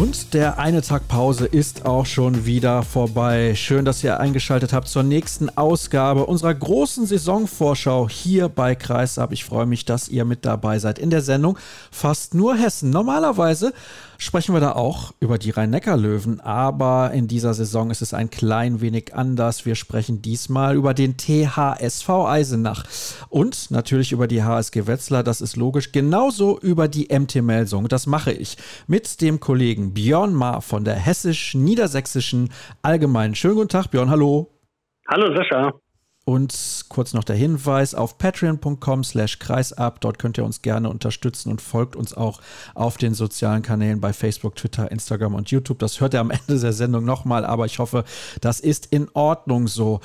Und der eine Tag Pause ist auch schon wieder vorbei. Schön, dass ihr eingeschaltet habt zur nächsten Ausgabe unserer großen Saisonvorschau hier bei Kreisab. Ich freue mich, dass ihr mit dabei seid in der Sendung Fast nur Hessen. Normalerweise sprechen wir da auch über die Rhein-Neckar-Löwen, aber in dieser Saison ist es ein klein wenig anders. Wir sprechen diesmal über den THSV Eisenach und natürlich über die HSG Wetzlar, das ist logisch, genauso über die MT Melsung. Das mache ich mit dem Kollegen Björn Mahr von der Hessisch-Niedersächsischen Allgemeinen. Schönen guten Tag, Björn, hallo. Hallo Sascha. Und kurz noch der Hinweis auf patreon.com slash kreisab. Dort könnt ihr uns gerne unterstützen und folgt uns auch auf den sozialen Kanälen bei Facebook, Twitter, Instagram und YouTube. Das hört ihr am Ende der Sendung nochmal, aber ich hoffe, das ist in Ordnung so.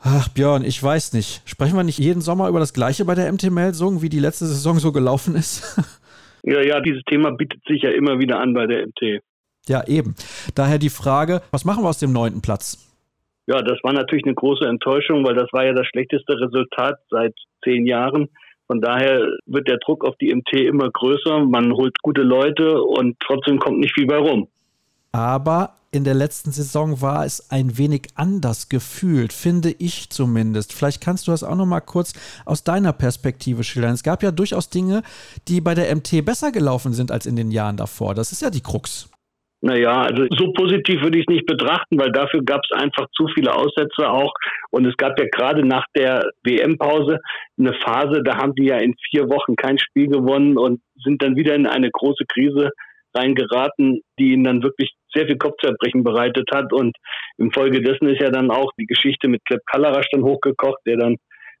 Ach, Björn, ich weiß nicht. Sprechen wir nicht jeden Sommer über das Gleiche bei der MT-Meldung, wie die letzte Saison so gelaufen ist? Ja, ja, dieses Thema bietet sich ja immer wieder an bei der MT. Ja, eben. Daher die Frage, was machen wir aus dem neunten Platz? Ja, das war natürlich eine große Enttäuschung, weil das war ja das schlechteste Resultat seit zehn Jahren. Von daher wird der Druck auf die MT immer größer. Man holt gute Leute und trotzdem kommt nicht viel bei rum. Aber in der letzten Saison war es ein wenig anders gefühlt, finde ich zumindest. Vielleicht kannst du das auch noch mal kurz aus deiner Perspektive schildern. Es gab ja durchaus Dinge, die bei der MT besser gelaufen sind als in den Jahren davor. Das ist ja die Krux. Naja, also so positiv würde ich es nicht betrachten, weil dafür gab es einfach zu viele Aussätze auch. Und es gab ja gerade nach der WM-Pause eine Phase, da haben die ja in vier Wochen kein Spiel gewonnen und sind dann wieder in eine große Krise reingeraten, die ihnen dann wirklich sehr viel Kopfzerbrechen bereitet hat. Und infolgedessen ist ja dann auch die Geschichte mit Klepp Kallerasch dann hochgekocht, der dann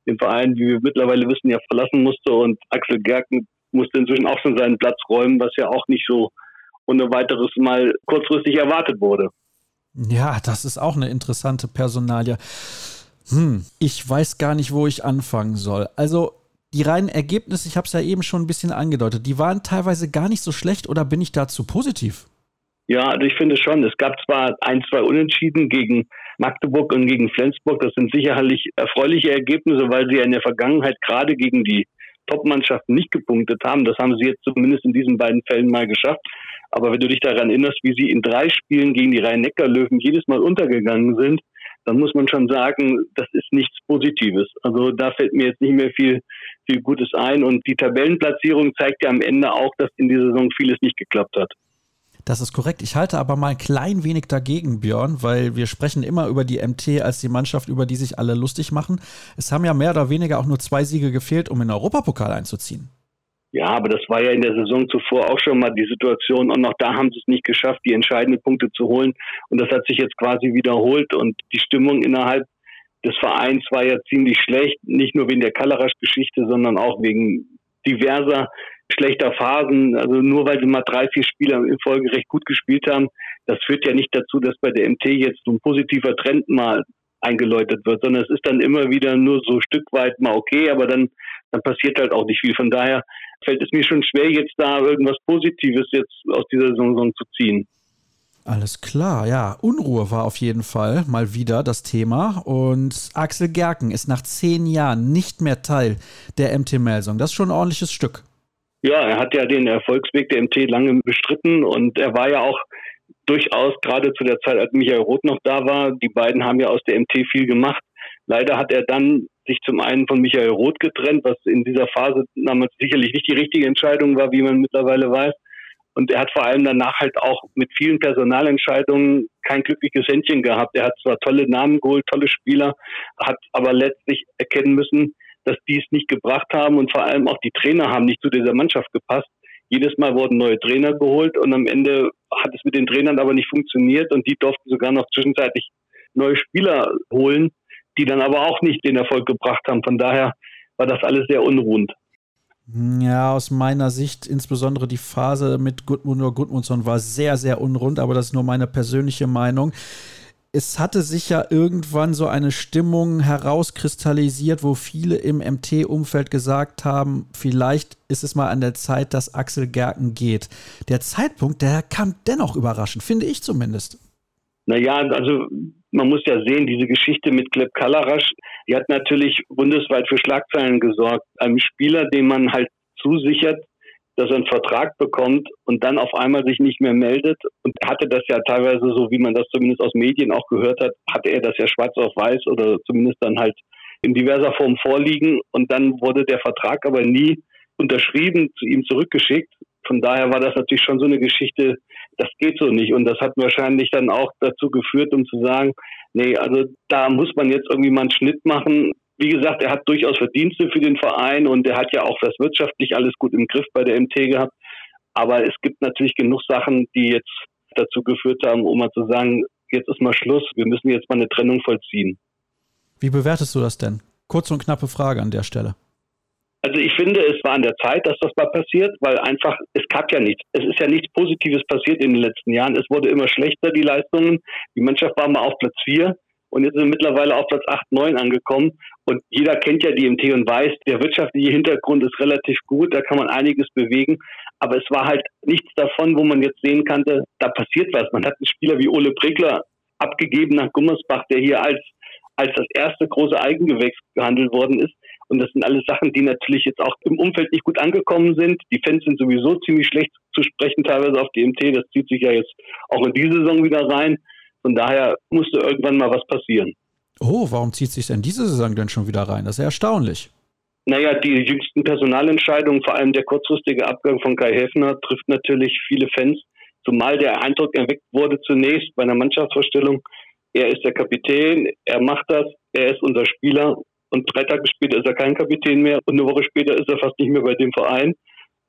den Verein, wie wir mittlerweile wissen, ja verlassen musste. Und Axel Gerken musste inzwischen auch schon seinen Platz räumen, was ja auch nicht so ohne weiteres mal kurzfristig erwartet wurde. Ja, das ist auch eine interessante Personalie. Hm, ich weiß gar nicht, wo ich anfangen soll. Also die reinen Ergebnisse, ich habe es ja eben schon ein bisschen angedeutet, die waren teilweise gar nicht so schlecht oder bin ich dazu positiv? Ja, also ich finde schon. Es gab zwar ein, zwei Unentschieden gegen Magdeburg und gegen Flensburg. Das sind sicherlich erfreuliche Ergebnisse, weil sie ja in der Vergangenheit gerade gegen die Top-Mannschaften nicht gepunktet haben. Das haben sie jetzt zumindest in diesen beiden Fällen mal geschafft. Aber wenn du dich daran erinnerst, wie sie in drei Spielen gegen die Rhein-Neckar-Löwen jedes Mal untergegangen sind, dann muss man schon sagen, das ist nichts Positives. Also da fällt mir jetzt nicht mehr viel, viel Gutes ein. Und die Tabellenplatzierung zeigt ja am Ende auch, dass in dieser Saison vieles nicht geklappt hat. Das ist korrekt. Ich halte aber mal ein klein wenig dagegen, Björn, weil wir sprechen immer über die MT als die Mannschaft, über die sich alle lustig machen. Es haben ja mehr oder weniger auch nur zwei Siege gefehlt, um in den Europapokal einzuziehen. Ja, aber das war ja in der Saison zuvor auch schon mal die Situation und auch da haben sie es nicht geschafft, die entscheidenden Punkte zu holen. Und das hat sich jetzt quasi wiederholt und die Stimmung innerhalb des Vereins war ja ziemlich schlecht, nicht nur wegen der Kalarasch-Geschichte, sondern auch wegen diverser schlechter Phasen. Also nur weil sie mal drei, vier Spieler im Folge recht gut gespielt haben, das führt ja nicht dazu, dass bei der MT jetzt so ein positiver Trend mal eingeläutet wird, sondern es ist dann immer wieder nur so Stück weit mal okay, aber dann, dann passiert halt auch nicht viel. Von daher fällt es mir schon schwer, jetzt da irgendwas Positives jetzt aus dieser Saison zu ziehen. Alles klar, ja. Unruhe war auf jeden Fall mal wieder das Thema. Und Axel Gerken ist nach zehn Jahren nicht mehr Teil der MT Melsung. Das ist schon ein ordentliches Stück. Ja, er hat ja den Erfolgsweg der MT lange bestritten und er war ja auch durchaus gerade zu der Zeit, als Michael Roth noch da war, die beiden haben ja aus der MT viel gemacht. Leider hat er dann sich zum einen von Michael Roth getrennt, was in dieser Phase damals sicherlich nicht die richtige Entscheidung war, wie man mittlerweile weiß. Und er hat vor allem danach halt auch mit vielen Personalentscheidungen kein glückliches Händchen gehabt. Er hat zwar tolle Namen geholt, tolle Spieler, hat aber letztlich erkennen müssen, dass die es nicht gebracht haben und vor allem auch die Trainer haben nicht zu dieser Mannschaft gepasst. Jedes Mal wurden neue Trainer geholt und am Ende hat es mit den Trainern aber nicht funktioniert und die durften sogar noch zwischenzeitlich neue Spieler holen, die dann aber auch nicht den Erfolg gebracht haben. Von daher war das alles sehr unruhend. Ja, aus meiner Sicht, insbesondere die Phase mit Gudmund oder Gudmundsson war sehr, sehr unrund, aber das ist nur meine persönliche Meinung. Es hatte sich ja irgendwann so eine Stimmung herauskristallisiert, wo viele im MT-Umfeld gesagt haben, vielleicht ist es mal an der Zeit, dass Axel Gerken geht. Der Zeitpunkt, der kam dennoch überraschend, finde ich zumindest. Naja, also man muss ja sehen, diese Geschichte mit Gleb Kalarasch, die hat natürlich bundesweit für Schlagzeilen gesorgt. Einem Spieler, den man halt zusichert, dass er einen Vertrag bekommt und dann auf einmal sich nicht mehr meldet. Und hatte das ja teilweise so, wie man das zumindest aus Medien auch gehört hat, hatte er das ja schwarz auf weiß oder zumindest dann halt in diverser Form vorliegen. Und dann wurde der Vertrag aber nie unterschrieben, zu ihm zurückgeschickt. Von daher war das natürlich schon so eine Geschichte, das geht so nicht. Und das hat wahrscheinlich dann auch dazu geführt, um zu sagen, nee, also da muss man jetzt irgendwie mal einen Schnitt machen wie gesagt, er hat durchaus Verdienste für den Verein und er hat ja auch das wirtschaftlich alles gut im Griff bei der MT gehabt. Aber es gibt natürlich genug Sachen, die jetzt dazu geführt haben, um mal zu sagen, jetzt ist mal Schluss, wir müssen jetzt mal eine Trennung vollziehen. Wie bewertest du das denn? Kurze und knappe Frage an der Stelle. Also ich finde, es war an der Zeit, dass das mal passiert, weil einfach, es gab ja nichts. Es ist ja nichts Positives passiert in den letzten Jahren. Es wurde immer schlechter, die Leistungen. Die Mannschaft war mal auf Platz vier und jetzt sind wir mittlerweile auf Platz 8, 9 angekommen. Und jeder kennt ja die MT und weiß, der wirtschaftliche Hintergrund ist relativ gut, da kann man einiges bewegen. Aber es war halt nichts davon, wo man jetzt sehen konnte, da passiert was. Man hat einen Spieler wie Ole Brickler abgegeben nach Gummersbach, der hier als, als das erste große Eigengewächs gehandelt worden ist. Und das sind alles Sachen, die natürlich jetzt auch im Umfeld nicht gut angekommen sind. Die Fans sind sowieso ziemlich schlecht zu sprechen, teilweise auf die MT. Das zieht sich ja jetzt auch in diese Saison wieder rein. Von daher musste irgendwann mal was passieren. Oh, warum zieht sich denn diese Saison denn schon wieder rein? Das ist ja erstaunlich. Naja, die jüngsten Personalentscheidungen, vor allem der kurzfristige Abgang von Kai Heffner, trifft natürlich viele Fans, zumal der Eindruck erweckt wurde zunächst bei einer Mannschaftsvorstellung, er ist der Kapitän, er macht das, er ist unser Spieler und drei Tage später ist er kein Kapitän mehr und eine Woche später ist er fast nicht mehr bei dem Verein.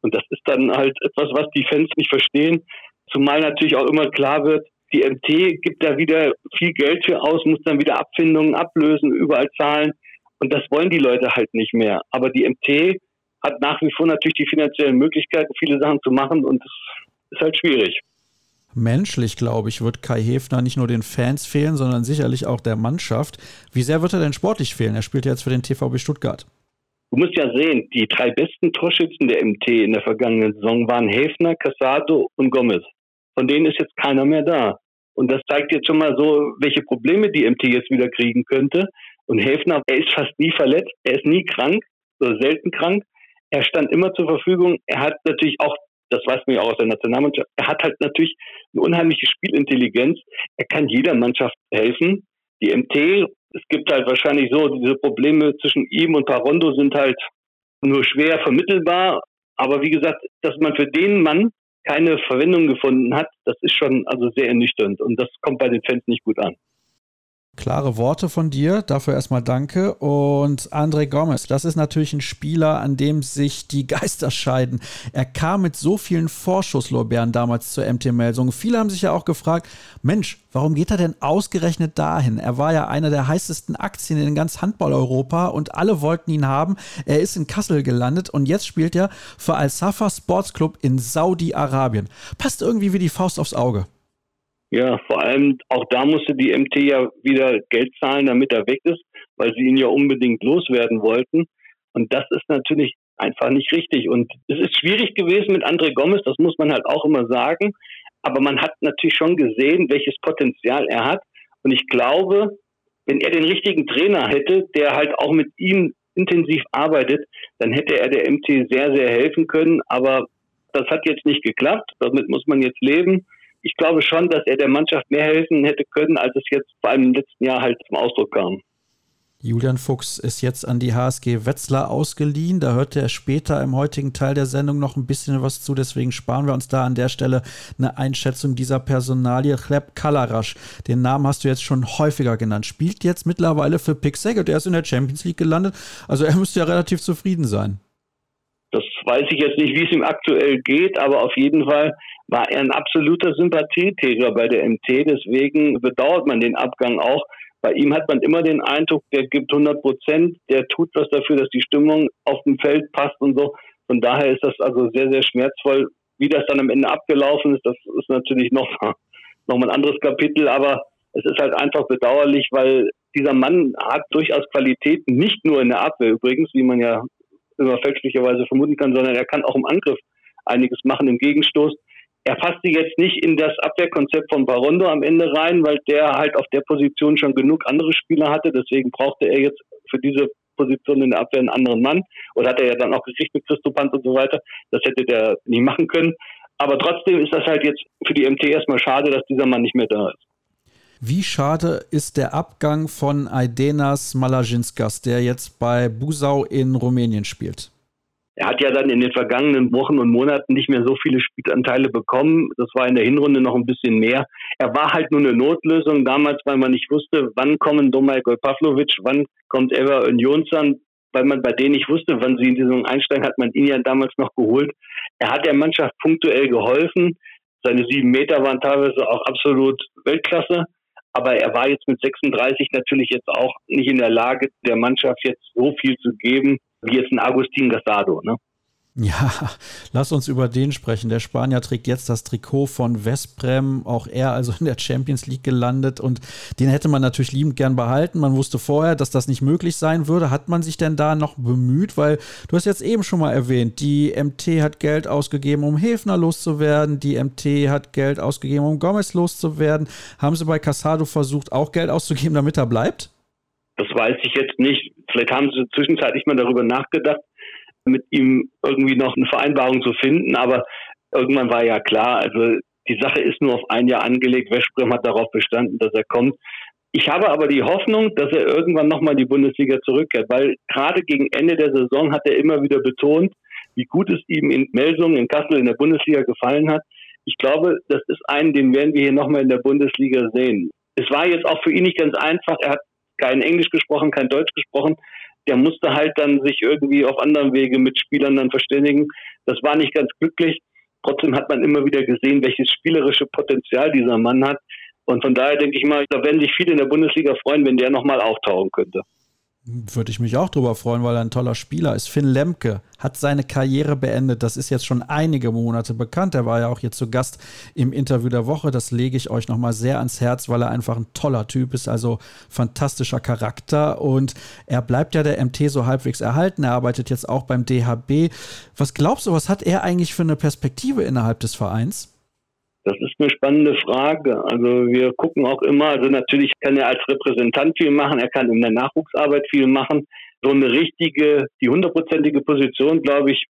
Und das ist dann halt etwas, was die Fans nicht verstehen, zumal natürlich auch immer klar wird, die MT gibt da wieder viel Geld für aus, muss dann wieder Abfindungen ablösen, überall zahlen. Und das wollen die Leute halt nicht mehr. Aber die MT hat nach wie vor natürlich die finanziellen Möglichkeiten, viele Sachen zu machen und das ist halt schwierig. Menschlich, glaube ich, wird Kai Hefner nicht nur den Fans fehlen, sondern sicherlich auch der Mannschaft. Wie sehr wird er denn sportlich fehlen? Er spielt ja jetzt für den TVB Stuttgart. Du musst ja sehen, die drei besten Torschützen der MT in der vergangenen Saison waren Hefner, Casado und Gomez. Von denen ist jetzt keiner mehr da. Und das zeigt jetzt schon mal so, welche Probleme die MT jetzt wieder kriegen könnte. Und Häfner, er ist fast nie verletzt, er ist nie krank, oder selten krank. Er stand immer zur Verfügung. Er hat natürlich auch, das weiß man ja auch aus der Nationalmannschaft, er hat halt natürlich eine unheimliche Spielintelligenz. Er kann jeder Mannschaft helfen. Die MT, es gibt halt wahrscheinlich so, diese Probleme zwischen ihm und Parondo sind halt nur schwer vermittelbar. Aber wie gesagt, dass man für den Mann keine Verwendung gefunden hat, das ist schon also sehr ernüchternd und das kommt bei den Fans nicht gut an. Klare Worte von dir, dafür erstmal danke. Und André Gomez, das ist natürlich ein Spieler, an dem sich die Geister scheiden. Er kam mit so vielen Vorschusslorbeeren damals zur MT-Meldung. Viele haben sich ja auch gefragt, Mensch, warum geht er denn ausgerechnet dahin? Er war ja einer der heißesten Aktien in ganz Handball-Europa und alle wollten ihn haben. Er ist in Kassel gelandet und jetzt spielt er für Al-Safa Sports Club in Saudi-Arabien. Passt irgendwie wie die Faust aufs Auge. Ja, vor allem auch da musste die MT ja wieder Geld zahlen, damit er weg ist, weil sie ihn ja unbedingt loswerden wollten. Und das ist natürlich einfach nicht richtig. Und es ist schwierig gewesen mit André Gomez, das muss man halt auch immer sagen. Aber man hat natürlich schon gesehen, welches Potenzial er hat. Und ich glaube, wenn er den richtigen Trainer hätte, der halt auch mit ihm intensiv arbeitet, dann hätte er der MT sehr, sehr helfen können. Aber das hat jetzt nicht geklappt. Damit muss man jetzt leben ich glaube schon, dass er der Mannschaft mehr helfen hätte können, als es jetzt vor allem im letzten Jahr halt zum Ausdruck kam. Julian Fuchs ist jetzt an die HSG Wetzlar ausgeliehen. Da hört er später im heutigen Teil der Sendung noch ein bisschen was zu. Deswegen sparen wir uns da an der Stelle eine Einschätzung dieser Personalie. Chleb Kalarasch, den Namen hast du jetzt schon häufiger genannt, spielt jetzt mittlerweile für Pick Saget. Er ist in der Champions League gelandet. Also er müsste ja relativ zufrieden sein. Das weiß ich jetzt nicht, wie es ihm aktuell geht, aber auf jeden Fall war er ein absoluter Sympathieträger bei der MT. Deswegen bedauert man den Abgang auch. Bei ihm hat man immer den Eindruck, der gibt 100 Prozent, der tut was dafür, dass die Stimmung auf dem Feld passt und so. Von daher ist das also sehr, sehr schmerzvoll. Wie das dann am Ende abgelaufen ist, das ist natürlich noch, noch ein anderes Kapitel. Aber Es ist halt einfach bedauerlich, weil dieser Mann hat durchaus Qualitäten, nicht nur in der Abwehr übrigens, wie man ja immer fälschlicherweise vermuten kann, sondern er kann auch im Angriff einiges machen im Gegenstoß. Er passte jetzt nicht in das Abwehrkonzept von Barondo am Ende rein, weil der halt auf der Position schon genug andere Spieler hatte. Deswegen brauchte er jetzt für diese Position in der Abwehr einen anderen Mann. Oder hat er ja dann auch gekriegt mit Christo Pant und so weiter. Das hätte der nie machen können. Aber trotzdem ist das halt jetzt für die MT erstmal schade, dass dieser Mann nicht mehr da ist. Wie schade ist der Abgang von Aidenas Malajinskas, der jetzt bei Busau in Rumänien spielt? Er hat ja dann in den vergangenen Wochen und Monaten nicht mehr so viele Spielanteile bekommen. Das war in der Hinrunde noch ein bisschen mehr. Er war halt nur eine Notlösung damals, weil man nicht wusste, wann kommen Domagoj Pavlovic, wann kommt Eva Jonsson, weil man bei denen nicht wusste, wann sie in die Saison einsteigen, hat man ihn ja damals noch geholt. Er hat der Mannschaft punktuell geholfen. Seine sieben Meter waren teilweise auch absolut Weltklasse. Aber er war jetzt mit 36 natürlich jetzt auch nicht in der Lage, der Mannschaft jetzt so viel zu geben, wie jetzt ein Agustin Gasado. Ne? Ja, lass uns über den sprechen. Der Spanier trägt jetzt das Trikot von Vesprem, auch er also in der Champions League gelandet und den hätte man natürlich liebend gern behalten. Man wusste vorher, dass das nicht möglich sein würde. Hat man sich denn da noch bemüht? Weil du hast jetzt eben schon mal erwähnt, die MT hat Geld ausgegeben, um Hefner loszuwerden. Die MT hat Geld ausgegeben, um Gomez loszuwerden. Haben sie bei Casado versucht, auch Geld auszugeben, damit er bleibt? Das weiß ich jetzt nicht. Vielleicht haben sie zwischenzeitlich mal darüber nachgedacht mit ihm irgendwie noch eine Vereinbarung zu finden. Aber irgendwann war ja klar, also die Sache ist nur auf ein Jahr angelegt. Westbrem hat darauf bestanden, dass er kommt. Ich habe aber die Hoffnung, dass er irgendwann nochmal in die Bundesliga zurückkehrt, weil gerade gegen Ende der Saison hat er immer wieder betont, wie gut es ihm in Melsungen, in Kassel, in der Bundesliga gefallen hat. Ich glaube, das ist einen, den werden wir hier nochmal in der Bundesliga sehen. Es war jetzt auch für ihn nicht ganz einfach. Er hat kein Englisch gesprochen, kein Deutsch gesprochen der musste halt dann sich irgendwie auf anderem Wege mit Spielern dann verständigen. Das war nicht ganz glücklich. Trotzdem hat man immer wieder gesehen, welches spielerische Potenzial dieser Mann hat. Und von daher denke ich mal, da werden sich viele in der Bundesliga freuen, wenn der nochmal auftauchen könnte. Würde ich mich auch drüber freuen, weil er ein toller Spieler ist. Finn Lemke hat seine Karriere beendet. Das ist jetzt schon einige Monate bekannt. Er war ja auch hier zu Gast im Interview der Woche. Das lege ich euch nochmal sehr ans Herz, weil er einfach ein toller Typ ist. Also fantastischer Charakter. Und er bleibt ja der MT so halbwegs erhalten. Er arbeitet jetzt auch beim DHB. Was glaubst du, was hat er eigentlich für eine Perspektive innerhalb des Vereins? Das ist eine spannende Frage. Also wir gucken auch immer, also natürlich kann er als Repräsentant viel machen, er kann in der Nachwuchsarbeit viel machen. So eine richtige, die hundertprozentige Position, glaube ich,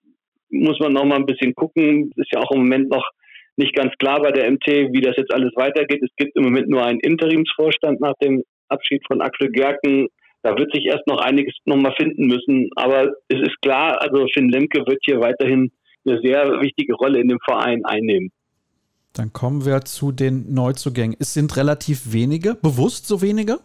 muss man noch mal ein bisschen gucken. Ist ja auch im Moment noch nicht ganz klar bei der MT, wie das jetzt alles weitergeht. Es gibt im Moment nur einen Interimsvorstand nach dem Abschied von Axel Gerken. Da wird sich erst noch einiges noch mal finden müssen. Aber es ist klar, also Finn Lemke wird hier weiterhin eine sehr wichtige Rolle in dem Verein einnehmen. Dann kommen wir zu den Neuzugängen. Es sind relativ wenige, bewusst so wenige?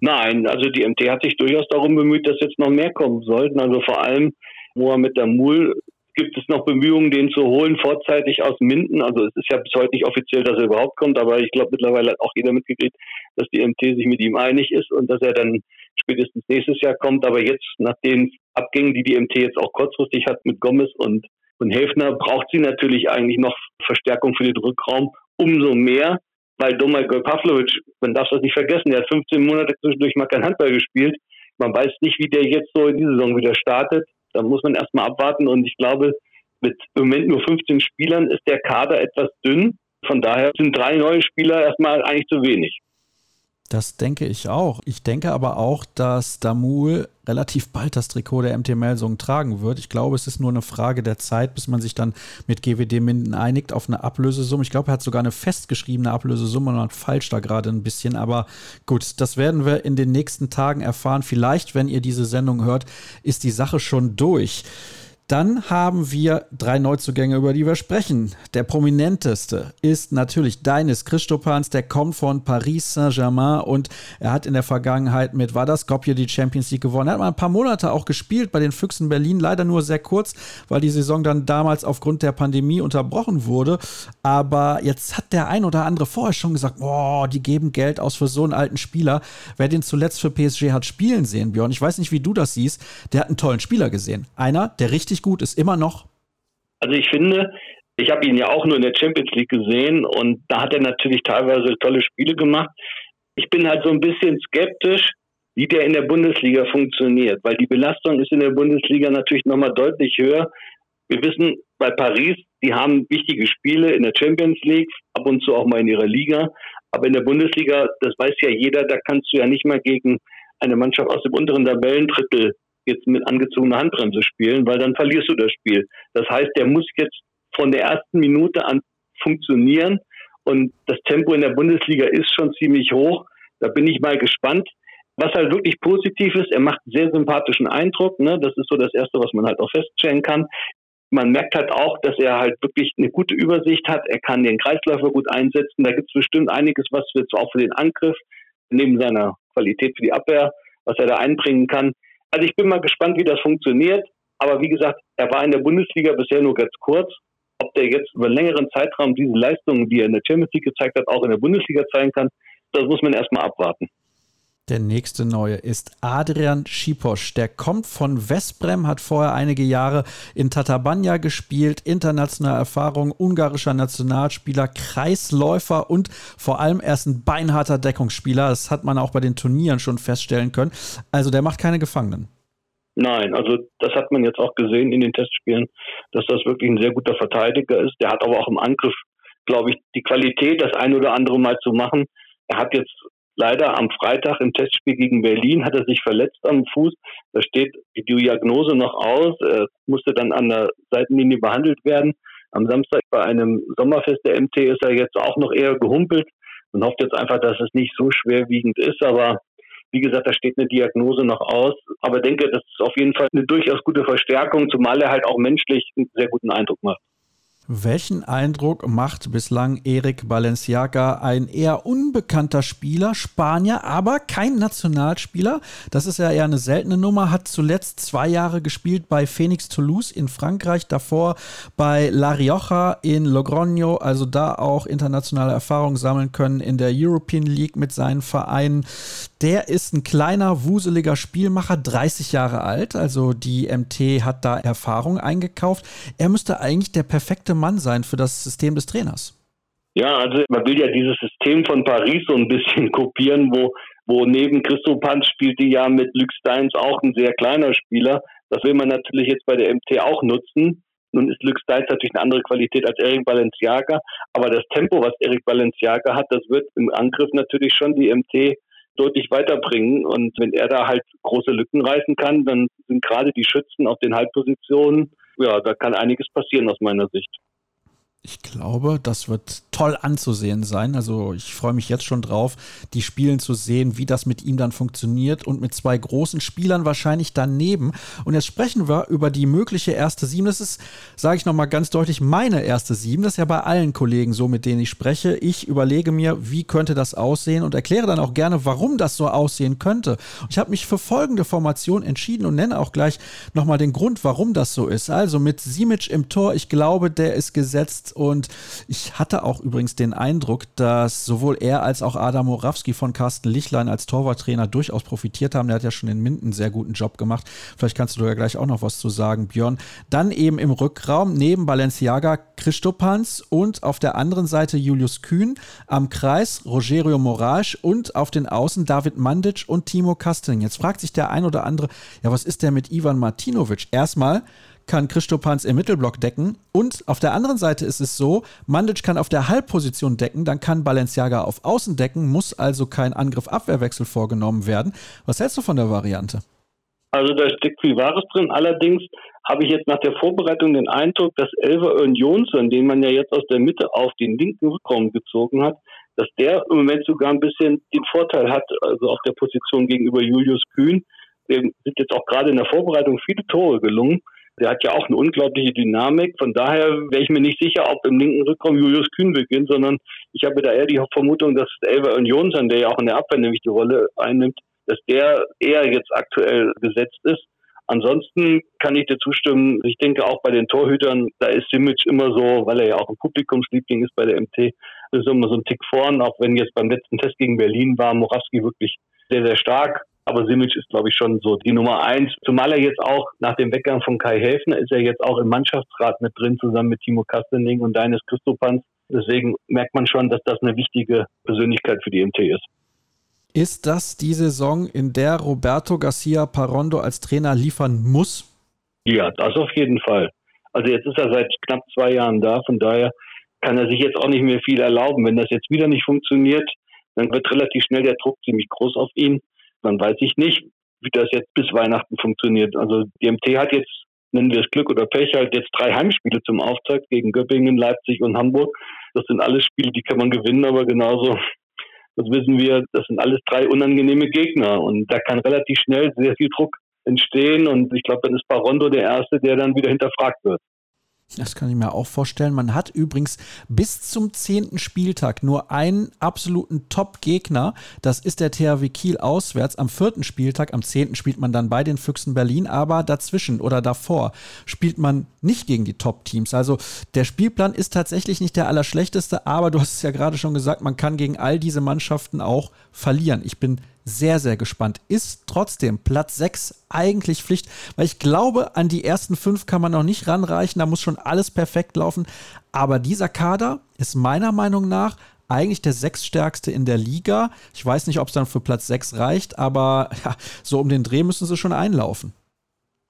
Nein, also die MT hat sich durchaus darum bemüht, dass jetzt noch mehr kommen sollten. Also vor allem Mohamed Damul gibt es noch Bemühungen, den zu holen, vorzeitig aus Minden. Also es ist ja bis heute nicht offiziell, dass er überhaupt kommt, aber ich glaube mittlerweile hat auch jeder mitgekriegt, dass die MT sich mit ihm einig ist und dass er dann spätestens nächstes Jahr kommt. Aber jetzt nach den Abgängen, die die MT jetzt auch kurzfristig hat mit Gomez und und Helfner braucht sie natürlich eigentlich noch Verstärkung für den Rückraum umso mehr, weil Domagoj Pavlovic, man darf das nicht vergessen, der hat 15 Monate zwischendurch mal kein Handball gespielt. Man weiß nicht, wie der jetzt so in die Saison wieder startet. Da muss man erstmal abwarten und ich glaube, mit im Moment nur 15 Spielern ist der Kader etwas dünn. Von daher sind drei neue Spieler erstmal eigentlich zu wenig. Das denke ich auch. Ich denke aber auch, dass Damul relativ bald das Trikot der MT Melsungen tragen wird. Ich glaube, es ist nur eine Frage der Zeit, bis man sich dann mit GWD Minden einigt auf eine Ablösesumme. Ich glaube, er hat sogar eine festgeschriebene Ablösesumme und man falsch da gerade ein bisschen. Aber gut, das werden wir in den nächsten Tagen erfahren. Vielleicht, wenn ihr diese Sendung hört, ist die Sache schon durch. Dann haben wir drei Neuzugänge, über die wir sprechen. Der prominenteste ist natürlich Deines Christopans, der kommt von Paris Saint-Germain und er hat in der Vergangenheit mit Vadaskopje die Champions League gewonnen. Er hat mal ein paar Monate auch gespielt bei den Füchsen Berlin, leider nur sehr kurz, weil die Saison dann damals aufgrund der Pandemie unterbrochen wurde. Aber jetzt hat der ein oder andere vorher schon gesagt, boah, die geben Geld aus für so einen alten Spieler. Wer den zuletzt für PSG hat spielen sehen, Björn, ich weiß nicht, wie du das siehst, der hat einen tollen Spieler gesehen. Einer, der richtig richtig gut ist, immer noch? Also ich finde, ich habe ihn ja auch nur in der Champions League gesehen und da hat er natürlich teilweise tolle Spiele gemacht. Ich bin halt so ein bisschen skeptisch, wie der in der Bundesliga funktioniert, weil die Belastung ist in der Bundesliga natürlich nochmal deutlich höher. Wir wissen bei Paris, die haben wichtige Spiele in der Champions League, ab und zu auch mal in ihrer Liga. Aber in der Bundesliga, das weiß ja jeder, da kannst du ja nicht mal gegen eine Mannschaft aus dem unteren Tabellendrittel jetzt mit angezogener Handbremse spielen, weil dann verlierst du das Spiel. Das heißt, der muss jetzt von der ersten Minute an funktionieren und das Tempo in der Bundesliga ist schon ziemlich hoch. Da bin ich mal gespannt. Was halt wirklich positiv ist, er macht sehr sympathischen Eindruck. Ne? Das ist so das Erste, was man halt auch feststellen kann. Man merkt halt auch, dass er halt wirklich eine gute Übersicht hat. Er kann den Kreisläufer gut einsetzen. Da gibt es bestimmt einiges, was jetzt auch für den Angriff, neben seiner Qualität für die Abwehr, was er da einbringen kann. Also ich bin mal gespannt, wie das funktioniert. Aber wie gesagt, er war in der Bundesliga bisher nur ganz kurz. Ob der jetzt über einen längeren Zeitraum diese Leistungen, die er in der Champions League gezeigt hat, auch in der Bundesliga zeigen kann, das muss man erstmal abwarten. Der nächste neue ist Adrian Schiposch. Der kommt von Westbrem, hat vorher einige Jahre in Tatabanya gespielt, internationale Erfahrung, ungarischer Nationalspieler, Kreisläufer und vor allem erst ein beinharter Deckungsspieler. Das hat man auch bei den Turnieren schon feststellen können. Also der macht keine Gefangenen. Nein, also das hat man jetzt auch gesehen in den Testspielen, dass das wirklich ein sehr guter Verteidiger ist. Der hat aber auch im Angriff, glaube ich, die Qualität, das ein oder andere Mal zu machen. Er hat jetzt leider am Freitag im Testspiel gegen Berlin hat er sich verletzt am Fuß. Da steht die Diagnose noch aus, er musste dann an der Seitenlinie behandelt werden. Am Samstag bei einem Sommerfest der MT ist er jetzt auch noch eher gehumpelt. Man hofft jetzt einfach, dass es nicht so schwerwiegend ist, aber wie gesagt, da steht eine Diagnose noch aus. Aber denke, das ist auf jeden Fall eine durchaus gute Verstärkung, zumal er halt auch menschlich einen sehr guten Eindruck macht. Welchen Eindruck macht bislang Eric Balenciaga, ein eher unbekannter Spieler, Spanier, aber kein Nationalspieler? Das ist ja eher eine seltene Nummer, hat zuletzt zwei Jahre gespielt bei Phoenix Toulouse in Frankreich, davor bei La Rioja in Logroño, also da auch internationale Erfahrungen sammeln können in der European League mit seinen Vereinen. Der ist ein kleiner, wuseliger Spielmacher, 30 Jahre alt. Also die MT hat da Erfahrung eingekauft. Er müsste eigentlich der perfekte Mann sein für das System des Trainers. Ja, also man will ja dieses System von Paris so ein bisschen kopieren, wo, wo neben Christo Panz spielt die ja mit Luc Steins auch ein sehr kleiner Spieler. Das will man natürlich jetzt bei der MT auch nutzen. Nun ist Luc Steins natürlich eine andere Qualität als Eric Balenciaga, aber das Tempo, was Eric Balenciaga hat, das wird im Angriff natürlich schon die MT deutlich weiterbringen. Und wenn er da halt große Lücken reißen kann, dann sind gerade die Schützen auf den Halbpositionen, ja, da kann einiges passieren aus meiner Sicht. Ich glaube, das wird toll anzusehen sein. Also ich freue mich jetzt schon drauf, die Spielen zu sehen, wie das mit ihm dann funktioniert und mit zwei großen Spielern wahrscheinlich daneben. Und jetzt sprechen wir über die mögliche erste Sieben. Das ist, sage ich nochmal ganz deutlich, meine erste Sieben. Das ist ja bei allen Kollegen so, mit denen ich spreche. Ich überlege mir, wie könnte das aussehen und erkläre dann auch gerne, warum das so aussehen könnte. Ich habe mich für folgende Formation entschieden und nenne auch gleich nochmal den Grund, warum das so ist. Also mit Simic im Tor, ich glaube, der ist gesetzt und ich hatte auch übrigens den Eindruck, dass sowohl er als auch Adam Morawski von Carsten Lichtlein als Torwarttrainer durchaus profitiert haben. Der hat ja schon in Minden einen sehr guten Job gemacht. Vielleicht kannst du da gleich auch noch was zu sagen, Björn. Dann eben im Rückraum neben Balenciaga Christopans und auf der anderen Seite Julius Kühn, am Kreis Rogerio Moraes und auf den Außen David Mandic und Timo Kasteling. Jetzt fragt sich der ein oder andere, ja, was ist der mit Ivan Martinovic? Erstmal kann Christopans im Mittelblock decken. Und auf der anderen Seite ist es so, Mandic kann auf der Halbposition decken, dann kann Balenciaga auf Außen decken, muss also kein Angriff-Abwehrwechsel vorgenommen werden. Was hältst du von der Variante? Also da steckt viel Wahres drin. Allerdings habe ich jetzt nach der Vorbereitung den Eindruck, dass Elver Jonsson, den man ja jetzt aus der Mitte auf den linken Rückraum gezogen hat, dass der im Moment sogar ein bisschen den Vorteil hat, also auf der Position gegenüber Julius Kühn. Dem sind jetzt auch gerade in der Vorbereitung viele Tore gelungen. Der hat ja auch eine unglaubliche Dynamik. Von daher wäre ich mir nicht sicher, ob im linken Rückraum Julius Kühn beginnt, sondern ich habe da eher die Vermutung, dass Elver Union der ja auch in der Abwehr nämlich die Rolle einnimmt, dass der eher jetzt aktuell gesetzt ist. Ansonsten kann ich dir zustimmen. Ich denke auch bei den Torhütern, da ist Simic immer so, weil er ja auch ein Publikumsliebling ist bei der MT, ist immer so ein Tick vorn, auch wenn jetzt beim letzten Test gegen Berlin war Morawski wirklich sehr, sehr stark. Aber Simic ist, glaube ich, schon so die Nummer eins. Zumal er jetzt auch nach dem Weggang von Kai Helfner ist er jetzt auch im Mannschaftsrat mit drin, zusammen mit Timo Kastening und Deines Christopans. Deswegen merkt man schon, dass das eine wichtige Persönlichkeit für die MT ist. Ist das die Saison, in der Roberto Garcia Parondo als Trainer liefern muss? Ja, das auf jeden Fall. Also jetzt ist er seit knapp zwei Jahren da, von daher kann er sich jetzt auch nicht mehr viel erlauben. Wenn das jetzt wieder nicht funktioniert, dann wird relativ schnell der Druck ziemlich groß auf ihn. Dann weiß ich nicht, wie das jetzt bis Weihnachten funktioniert. Also die MT hat jetzt, nennen wir es Glück oder Pech, halt jetzt drei Heimspiele zum Auftakt gegen Göppingen, Leipzig und Hamburg. Das sind alles Spiele, die kann man gewinnen, aber genauso, das wissen wir, das sind alles drei unangenehme Gegner. Und da kann relativ schnell sehr viel Druck entstehen. Und ich glaube, dann ist Barondo der Erste, der dann wieder hinterfragt wird. Das kann ich mir auch vorstellen. Man hat übrigens bis zum zehnten Spieltag nur einen absoluten Top-Gegner. Das ist der THW Kiel auswärts. Am vierten Spieltag, am zehnten spielt man dann bei den Füchsen Berlin, aber dazwischen oder davor spielt man nicht gegen die Top-Teams. Also der Spielplan ist tatsächlich nicht der allerschlechteste, aber du hast es ja gerade schon gesagt, man kann gegen all diese Mannschaften auch verlieren. Ich bin sehr, sehr gespannt. Ist trotzdem Platz 6 eigentlich Pflicht, weil ich glaube, an die ersten fünf kann man noch nicht ranreichen, da muss schon alles perfekt laufen. Aber dieser Kader ist meiner Meinung nach eigentlich der sechsstärkste in der Liga. Ich weiß nicht, ob es dann für Platz 6 reicht, aber ja, so um den Dreh müssen sie schon einlaufen.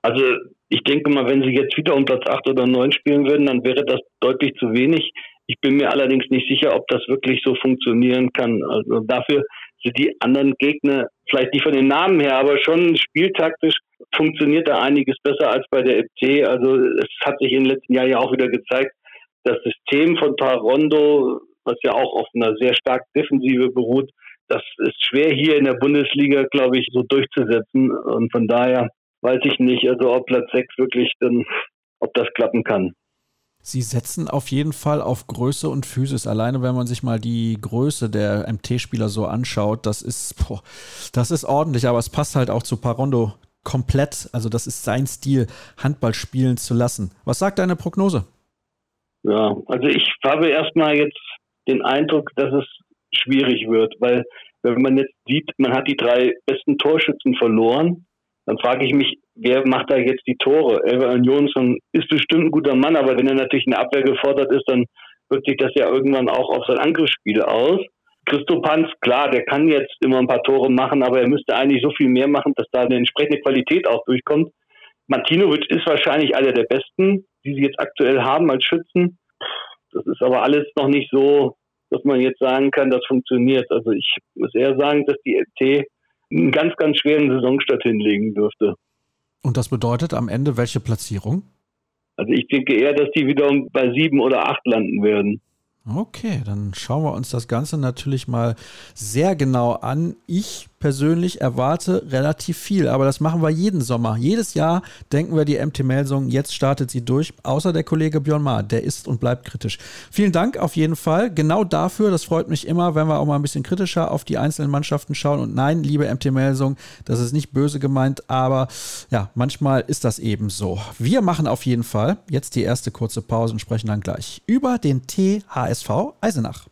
Also ich denke mal, wenn sie jetzt wieder um Platz 8 oder 9 spielen würden, dann wäre das deutlich zu wenig. Ich bin mir allerdings nicht sicher, ob das wirklich so funktionieren kann. Also dafür sind die anderen Gegner vielleicht nicht von den Namen her, aber schon spieltaktisch funktioniert da einiges besser als bei der FC. Also es hat sich den letzten Jahren ja auch wieder gezeigt, das System von Tarondo, was ja auch auf einer sehr stark Defensive beruht, das ist schwer hier in der Bundesliga, glaube ich, so durchzusetzen. Und von daher weiß ich nicht, also ob Platz 6 wirklich dann, ob das klappen kann. Sie setzen auf jeden Fall auf Größe und Physis. Alleine, wenn man sich mal die Größe der MT-Spieler so anschaut, das ist, boah, das ist ordentlich, aber es passt halt auch zu Parondo komplett. Also, das ist sein Stil, Handball spielen zu lassen. Was sagt deine Prognose? Ja, also ich habe erstmal jetzt den Eindruck, dass es schwierig wird, weil wenn man jetzt sieht, man hat die drei besten Torschützen verloren, dann frage ich mich, wer macht da jetzt die Tore? Evan Jonsson ist bestimmt ein guter Mann, aber wenn er natürlich in der Abwehr gefordert ist, dann wirkt sich das ja irgendwann auch auf sein Angriffsspiel aus. Christo Panz, klar, der kann jetzt immer ein paar Tore machen, aber er müsste eigentlich so viel mehr machen, dass da eine entsprechende Qualität auch durchkommt. Martinovic ist wahrscheinlich einer der besten, die sie jetzt aktuell haben als Schützen. Das ist aber alles noch nicht so, dass man jetzt sagen kann, das funktioniert. Also ich muss eher sagen, dass die LT einen ganz, ganz schweren Saisonstart hinlegen dürfte. Und das bedeutet am Ende welche Platzierung? Also ich denke eher, dass die wieder bei sieben oder acht landen werden. Okay, dann schauen wir uns das Ganze natürlich mal sehr genau an. Ich persönlich erwarte relativ viel, aber das machen wir jeden Sommer. Jedes Jahr denken wir die MT Melsung, jetzt startet sie durch, außer der Kollege Björn Maar, der ist und bleibt kritisch. Vielen Dank auf jeden Fall. Genau dafür, das freut mich immer, wenn wir auch mal ein bisschen kritischer auf die einzelnen Mannschaften schauen. Und nein, liebe MT Melsung, das ist nicht böse gemeint, aber ja, manchmal ist das eben so. Wir machen auf jeden Fall jetzt die erste kurze Pause und sprechen dann gleich über den THSV Eisenach.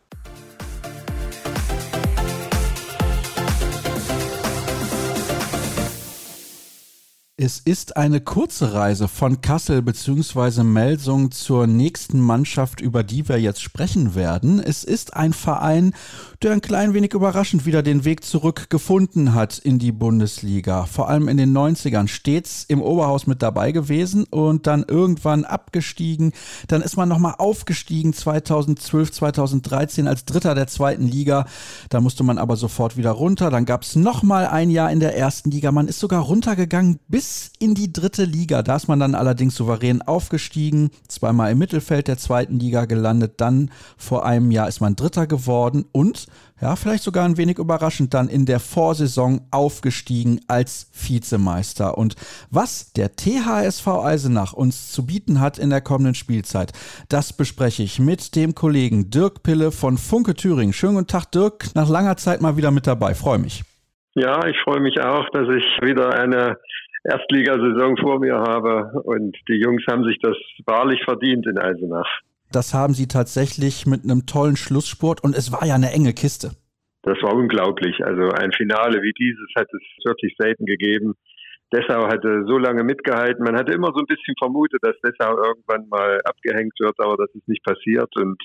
Es ist eine kurze Reise von Kassel bzw. Melsung zur nächsten Mannschaft, über die wir jetzt sprechen werden. Es ist ein Verein, der ein klein wenig überraschend wieder den Weg zurück gefunden hat in die Bundesliga. Vor allem in den 90ern stets im Oberhaus mit dabei gewesen und dann irgendwann abgestiegen. Dann ist man nochmal aufgestiegen 2012, 2013 als Dritter der zweiten Liga. Da musste man aber sofort wieder runter. Dann gab es nochmal ein Jahr in der ersten Liga. Man ist sogar runtergegangen bis bis in die dritte Liga. Da ist man dann allerdings souverän aufgestiegen, zweimal im Mittelfeld der zweiten Liga gelandet. Dann vor einem Jahr ist man Dritter geworden und ja, vielleicht sogar ein wenig überraschend dann in der Vorsaison aufgestiegen als Vizemeister. Und was der THSV Eisenach uns zu bieten hat in der kommenden Spielzeit, das bespreche ich mit dem Kollegen Dirk Pille von Funke Thüringen. Schönen guten Tag, Dirk. Nach langer Zeit mal wieder mit dabei. Freue mich. Ja, ich freue mich auch, dass ich wieder eine Erstligasaison vor mir habe. Und die Jungs haben sich das wahrlich verdient in Eisenach. Das haben sie tatsächlich mit einem tollen Schlusssport und es war ja eine enge Kiste. Das war unglaublich. Also ein Finale wie dieses hat es wirklich selten gegeben. Dessau hatte so lange mitgehalten. Man hatte immer so ein bisschen vermutet, dass Dessau irgendwann mal abgehängt wird, aber das ist nicht passiert. Und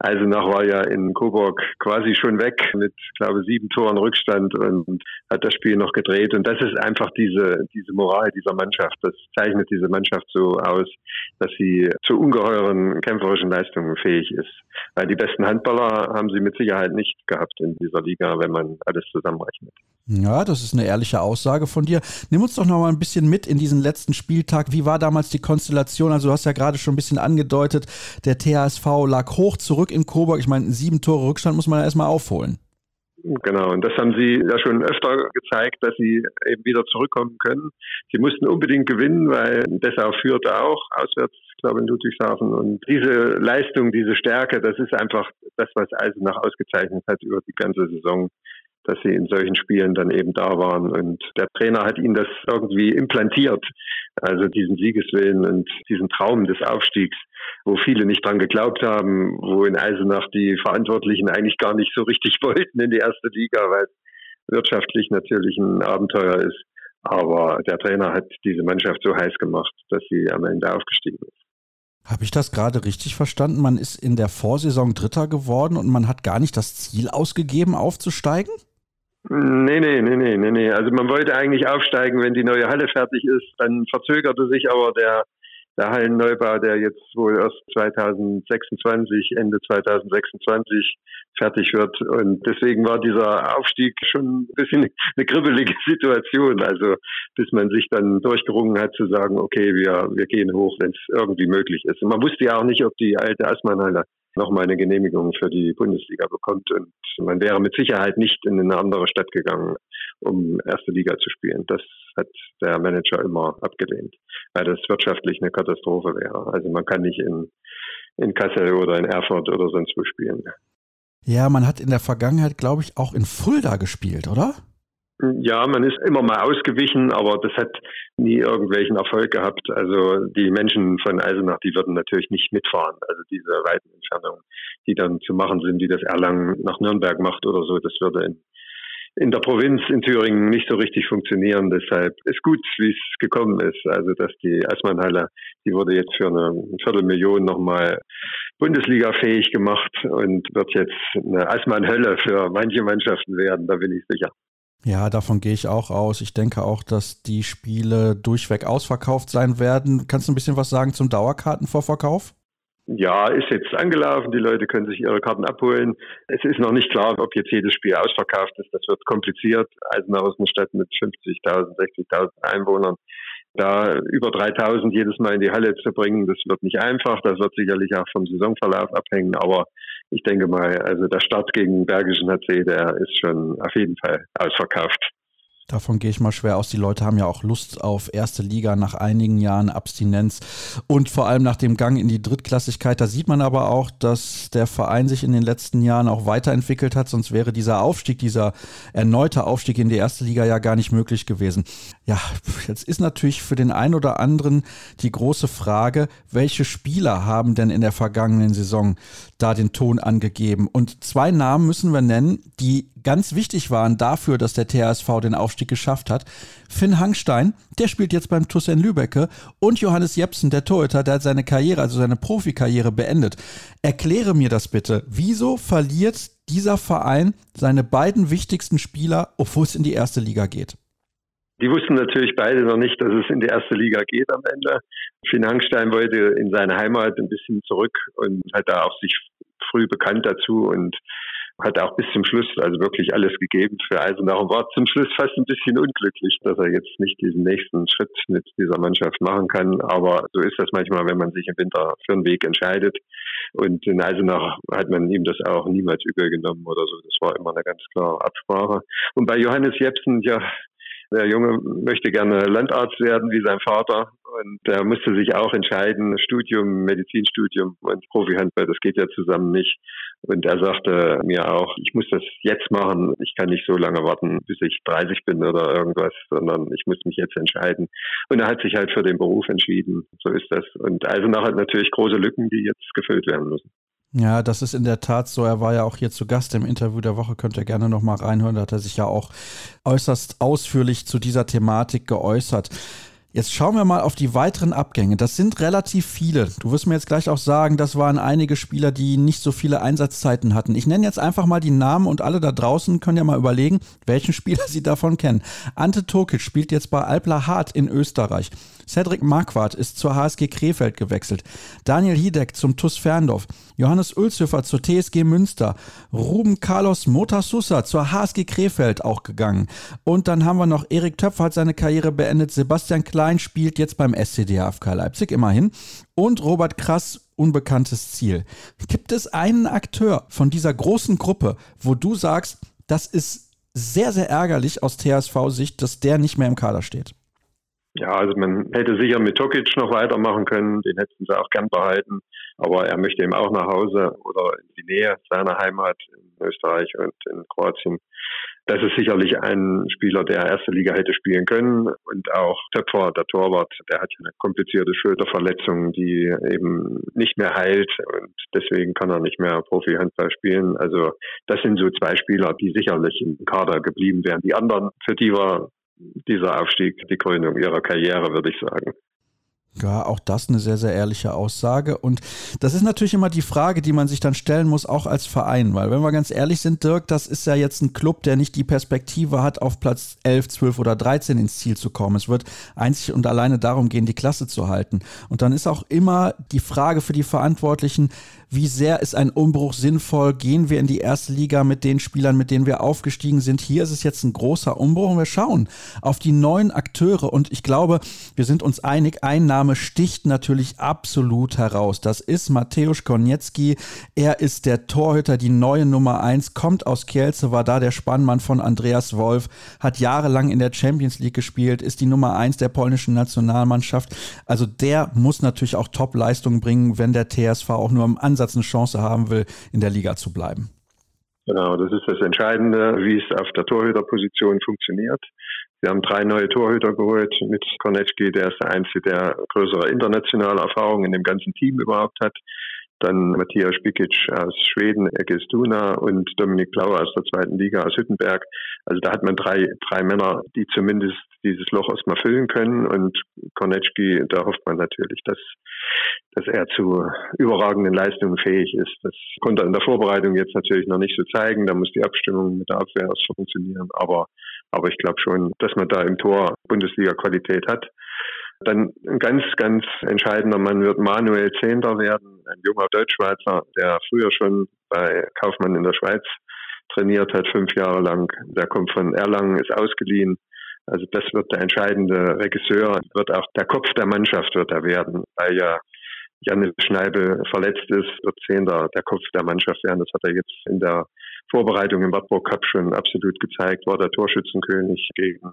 Eisenach war ja in Coburg quasi schon weg mit, glaube sieben Toren Rückstand und hat das Spiel noch gedreht. Und das ist einfach diese, diese Moral dieser Mannschaft. Das zeichnet diese Mannschaft so aus, dass sie zu ungeheuren kämpferischen Leistungen fähig ist. Weil die besten Handballer haben sie mit Sicherheit nicht gehabt in dieser Liga, wenn man alles zusammenrechnet. Ja, das ist eine ehrliche Aussage von dir. Nimm uns doch noch mal ein bisschen mit in diesen letzten Spieltag. Wie war damals die Konstellation? Also du hast ja gerade schon ein bisschen angedeutet, der THSV lag hoch zurück in Coburg. Ich meine, sieben Tore Rückstand muss man ja erstmal aufholen. Genau, und das haben sie ja schon öfter gezeigt, dass sie eben wieder zurückkommen können. Sie mussten unbedingt gewinnen, weil Dessau führt auch auswärts, glaube in Ludwigshafen. Und diese Leistung, diese Stärke, das ist einfach das, was Eisenach ausgezeichnet hat über die ganze Saison dass sie in solchen Spielen dann eben da waren. Und der Trainer hat ihnen das irgendwie implantiert, also diesen Siegeswillen und diesen Traum des Aufstiegs, wo viele nicht dran geglaubt haben, wo in Eisenach die Verantwortlichen eigentlich gar nicht so richtig wollten in die erste Liga, weil wirtschaftlich natürlich ein Abenteuer ist. Aber der Trainer hat diese Mannschaft so heiß gemacht, dass sie am Ende aufgestiegen ist. Habe ich das gerade richtig verstanden? Man ist in der Vorsaison Dritter geworden und man hat gar nicht das Ziel ausgegeben, aufzusteigen? Nee, nee, nee, nee, nee, nee. Also man wollte eigentlich aufsteigen, wenn die neue Halle fertig ist. Dann verzögerte sich aber der, der Hallenneubau, der jetzt wohl erst 2026, Ende 2026 fertig wird. Und deswegen war dieser Aufstieg schon ein bisschen eine kribbelige Situation. Also bis man sich dann durchgerungen hat zu sagen, okay, wir, wir gehen hoch, wenn es irgendwie möglich ist. Und man wusste ja auch nicht, ob die alte Asmanhalle nochmal eine Genehmigung für die Bundesliga bekommt. Und man wäre mit Sicherheit nicht in eine andere Stadt gegangen, um erste Liga zu spielen. Das hat der Manager immer abgelehnt, weil das wirtschaftlich eine Katastrophe wäre. Also man kann nicht in, in Kassel oder in Erfurt oder sonst wo spielen. Ja, man hat in der Vergangenheit, glaube ich, auch in Fulda gespielt, oder? Ja, man ist immer mal ausgewichen, aber das hat nie irgendwelchen Erfolg gehabt. Also die Menschen von Eisenach, die würden natürlich nicht mitfahren. Also diese weiten Entfernungen, die dann zu machen sind, die das Erlangen nach Nürnberg macht oder so, das würde in, in der Provinz in Thüringen nicht so richtig funktionieren. Deshalb ist gut, wie es gekommen ist. Also dass die Eismannhalle, die wurde jetzt für eine Viertelmillion nochmal Bundesliga fähig gemacht und wird jetzt eine Eismannhölle für manche Mannschaften werden, da bin ich sicher. Ja, davon gehe ich auch aus. Ich denke auch, dass die Spiele durchweg ausverkauft sein werden. Kannst du ein bisschen was sagen zum Dauerkartenvorverkauf? Ja, ist jetzt angelaufen. Die Leute können sich ihre Karten abholen. Es ist noch nicht klar, ob jetzt jedes Spiel ausverkauft ist. Das wird kompliziert. Eisenach ist eine Stadt mit 50.000, 60.000 Einwohnern. Da über 3.000 jedes Mal in die Halle zu bringen, das wird nicht einfach. Das wird sicherlich auch vom Saisonverlauf abhängen. Aber ich denke mal, also der Start gegen Bergischen HC, der ist schon auf jeden Fall ausverkauft. Davon gehe ich mal schwer aus. Die Leute haben ja auch Lust auf erste Liga nach einigen Jahren Abstinenz und vor allem nach dem Gang in die Drittklassigkeit. Da sieht man aber auch, dass der Verein sich in den letzten Jahren auch weiterentwickelt hat. Sonst wäre dieser Aufstieg, dieser erneute Aufstieg in die erste Liga ja gar nicht möglich gewesen. Ja, jetzt ist natürlich für den einen oder anderen die große Frage, welche Spieler haben denn in der vergangenen Saison da den Ton angegeben? Und zwei Namen müssen wir nennen, die ganz wichtig waren dafür, dass der THSV den Aufstieg geschafft hat. Finn Hangstein, der spielt jetzt beim TuS in Lübecke und Johannes Jepsen, der Torhüter, der hat seine Karriere, also seine Profikarriere beendet. Erkläre mir das bitte. Wieso verliert dieser Verein seine beiden wichtigsten Spieler, obwohl es in die erste Liga geht? Die wussten natürlich beide noch nicht, dass es in die erste Liga geht am Ende. Finn Hangstein wollte in seine Heimat ein bisschen zurück und hat da auch sich früh bekannt dazu und hat auch bis zum Schluss also wirklich alles gegeben für Eisenach und war zum Schluss fast ein bisschen unglücklich, dass er jetzt nicht diesen nächsten Schritt mit dieser Mannschaft machen kann. Aber so ist das manchmal, wenn man sich im Winter für einen Weg entscheidet. Und in Eisenach hat man ihm das auch niemals übel genommen oder so. Das war immer eine ganz klare Absprache. Und bei Johannes Jepsen, ja, der Junge möchte gerne Landarzt werden wie sein Vater und er musste sich auch entscheiden, Studium, Medizinstudium und Profihandball, das geht ja zusammen nicht. Und er sagte mir auch, ich muss das jetzt machen, ich kann nicht so lange warten, bis ich 30 bin oder irgendwas, sondern ich muss mich jetzt entscheiden. Und er hat sich halt für den Beruf entschieden, so ist das. Und Eisenach hat natürlich große Lücken, die jetzt gefüllt werden müssen. Ja, das ist in der Tat so. Er war ja auch hier zu Gast im Interview der Woche. Könnt ihr gerne nochmal reinhören. Da hat er sich ja auch äußerst ausführlich zu dieser Thematik geäußert. Jetzt schauen wir mal auf die weiteren Abgänge. Das sind relativ viele. Du wirst mir jetzt gleich auch sagen, das waren einige Spieler, die nicht so viele Einsatzzeiten hatten. Ich nenne jetzt einfach mal die Namen und alle da draußen können ja mal überlegen, welchen Spieler sie davon kennen. Ante Tokic spielt jetzt bei Alpla Hart in Österreich. Cedric Marquardt ist zur HSG Krefeld gewechselt. Daniel Hiedeck zum TUS Ferndorf. Johannes Ulzhöfer zur TSG Münster. Ruben Carlos Motasusa zur HSG Krefeld auch gegangen. Und dann haben wir noch Erik Töpfer hat seine Karriere beendet. Sebastian Klein spielt jetzt beim SCDHFK Leipzig immerhin. Und Robert Krass unbekanntes Ziel. Gibt es einen Akteur von dieser großen Gruppe, wo du sagst, das ist sehr, sehr ärgerlich aus TSV-Sicht, dass der nicht mehr im Kader steht? Ja, also man hätte sicher mit Tokic noch weitermachen können, den hätten sie auch gern behalten, aber er möchte eben auch nach Hause oder in die Nähe seiner Heimat in Österreich und in Kroatien. Das ist sicherlich ein Spieler, der erste Liga hätte spielen können und auch Töpfer, der Torwart, der hat eine komplizierte Schulterverletzung, die eben nicht mehr heilt und deswegen kann er nicht mehr Profi-Handball spielen. Also das sind so zwei Spieler, die sicherlich im Kader geblieben wären. Die anderen, für die war dieser Aufstieg die Krönung ihrer Karriere, würde ich sagen. Ja, auch das eine sehr, sehr ehrliche Aussage. Und das ist natürlich immer die Frage, die man sich dann stellen muss, auch als Verein. Weil, wenn wir ganz ehrlich sind, Dirk, das ist ja jetzt ein Club, der nicht die Perspektive hat, auf Platz 11, 12 oder 13 ins Ziel zu kommen. Es wird einzig und alleine darum gehen, die Klasse zu halten. Und dann ist auch immer die Frage für die Verantwortlichen, wie sehr ist ein Umbruch sinnvoll? Gehen wir in die erste Liga mit den Spielern, mit denen wir aufgestiegen sind? Hier ist es jetzt ein großer Umbruch und wir schauen auf die neuen Akteure und ich glaube, wir sind uns einig, ein Name sticht natürlich absolut heraus. Das ist Mateusz Konietzki. Er ist der Torhüter, die neue Nummer 1, kommt aus Kielce, war da der Spannmann von Andreas Wolf, hat jahrelang in der Champions League gespielt, ist die Nummer 1 der polnischen Nationalmannschaft. Also der muss natürlich auch Top-Leistungen bringen, wenn der TSV auch nur im Ansatz Ansatz eine Chance haben will, in der Liga zu bleiben. Genau, das ist das Entscheidende, wie es auf der Torhüterposition funktioniert. Wir haben drei neue Torhüter geholt mit Kornetschki, der ist der Einzige, der größere internationale Erfahrung in dem ganzen Team überhaupt hat dann Matthias Spikic aus Schweden, Egestuna und Dominik Blauer aus der zweiten Liga aus Hüttenberg. Also da hat man drei, drei Männer, die zumindest dieses Loch erstmal füllen können und Konecki, da hofft man natürlich, dass, dass er zu überragenden Leistungen fähig ist. Das konnte er in der Vorbereitung jetzt natürlich noch nicht so zeigen, da muss die Abstimmung mit der Abwehr erst funktionieren, aber, aber ich glaube schon, dass man da im Tor Bundesliga-Qualität hat. Dann ein ganz, ganz entscheidender Mann wird Manuel Zehnter werden, ein junger Deutschschweizer, der früher schon bei Kaufmann in der Schweiz trainiert hat, fünf Jahre lang. Der kommt von Erlangen, ist ausgeliehen. Also das wird der entscheidende Regisseur, wird auch der Kopf der Mannschaft wird er werden, weil ja Janis Schneibel verletzt ist, wird Zehnter der Kopf der Mannschaft werden. Das hat er jetzt in der Vorbereitung im Wartburg Cup schon absolut gezeigt, war der Torschützenkönig gegen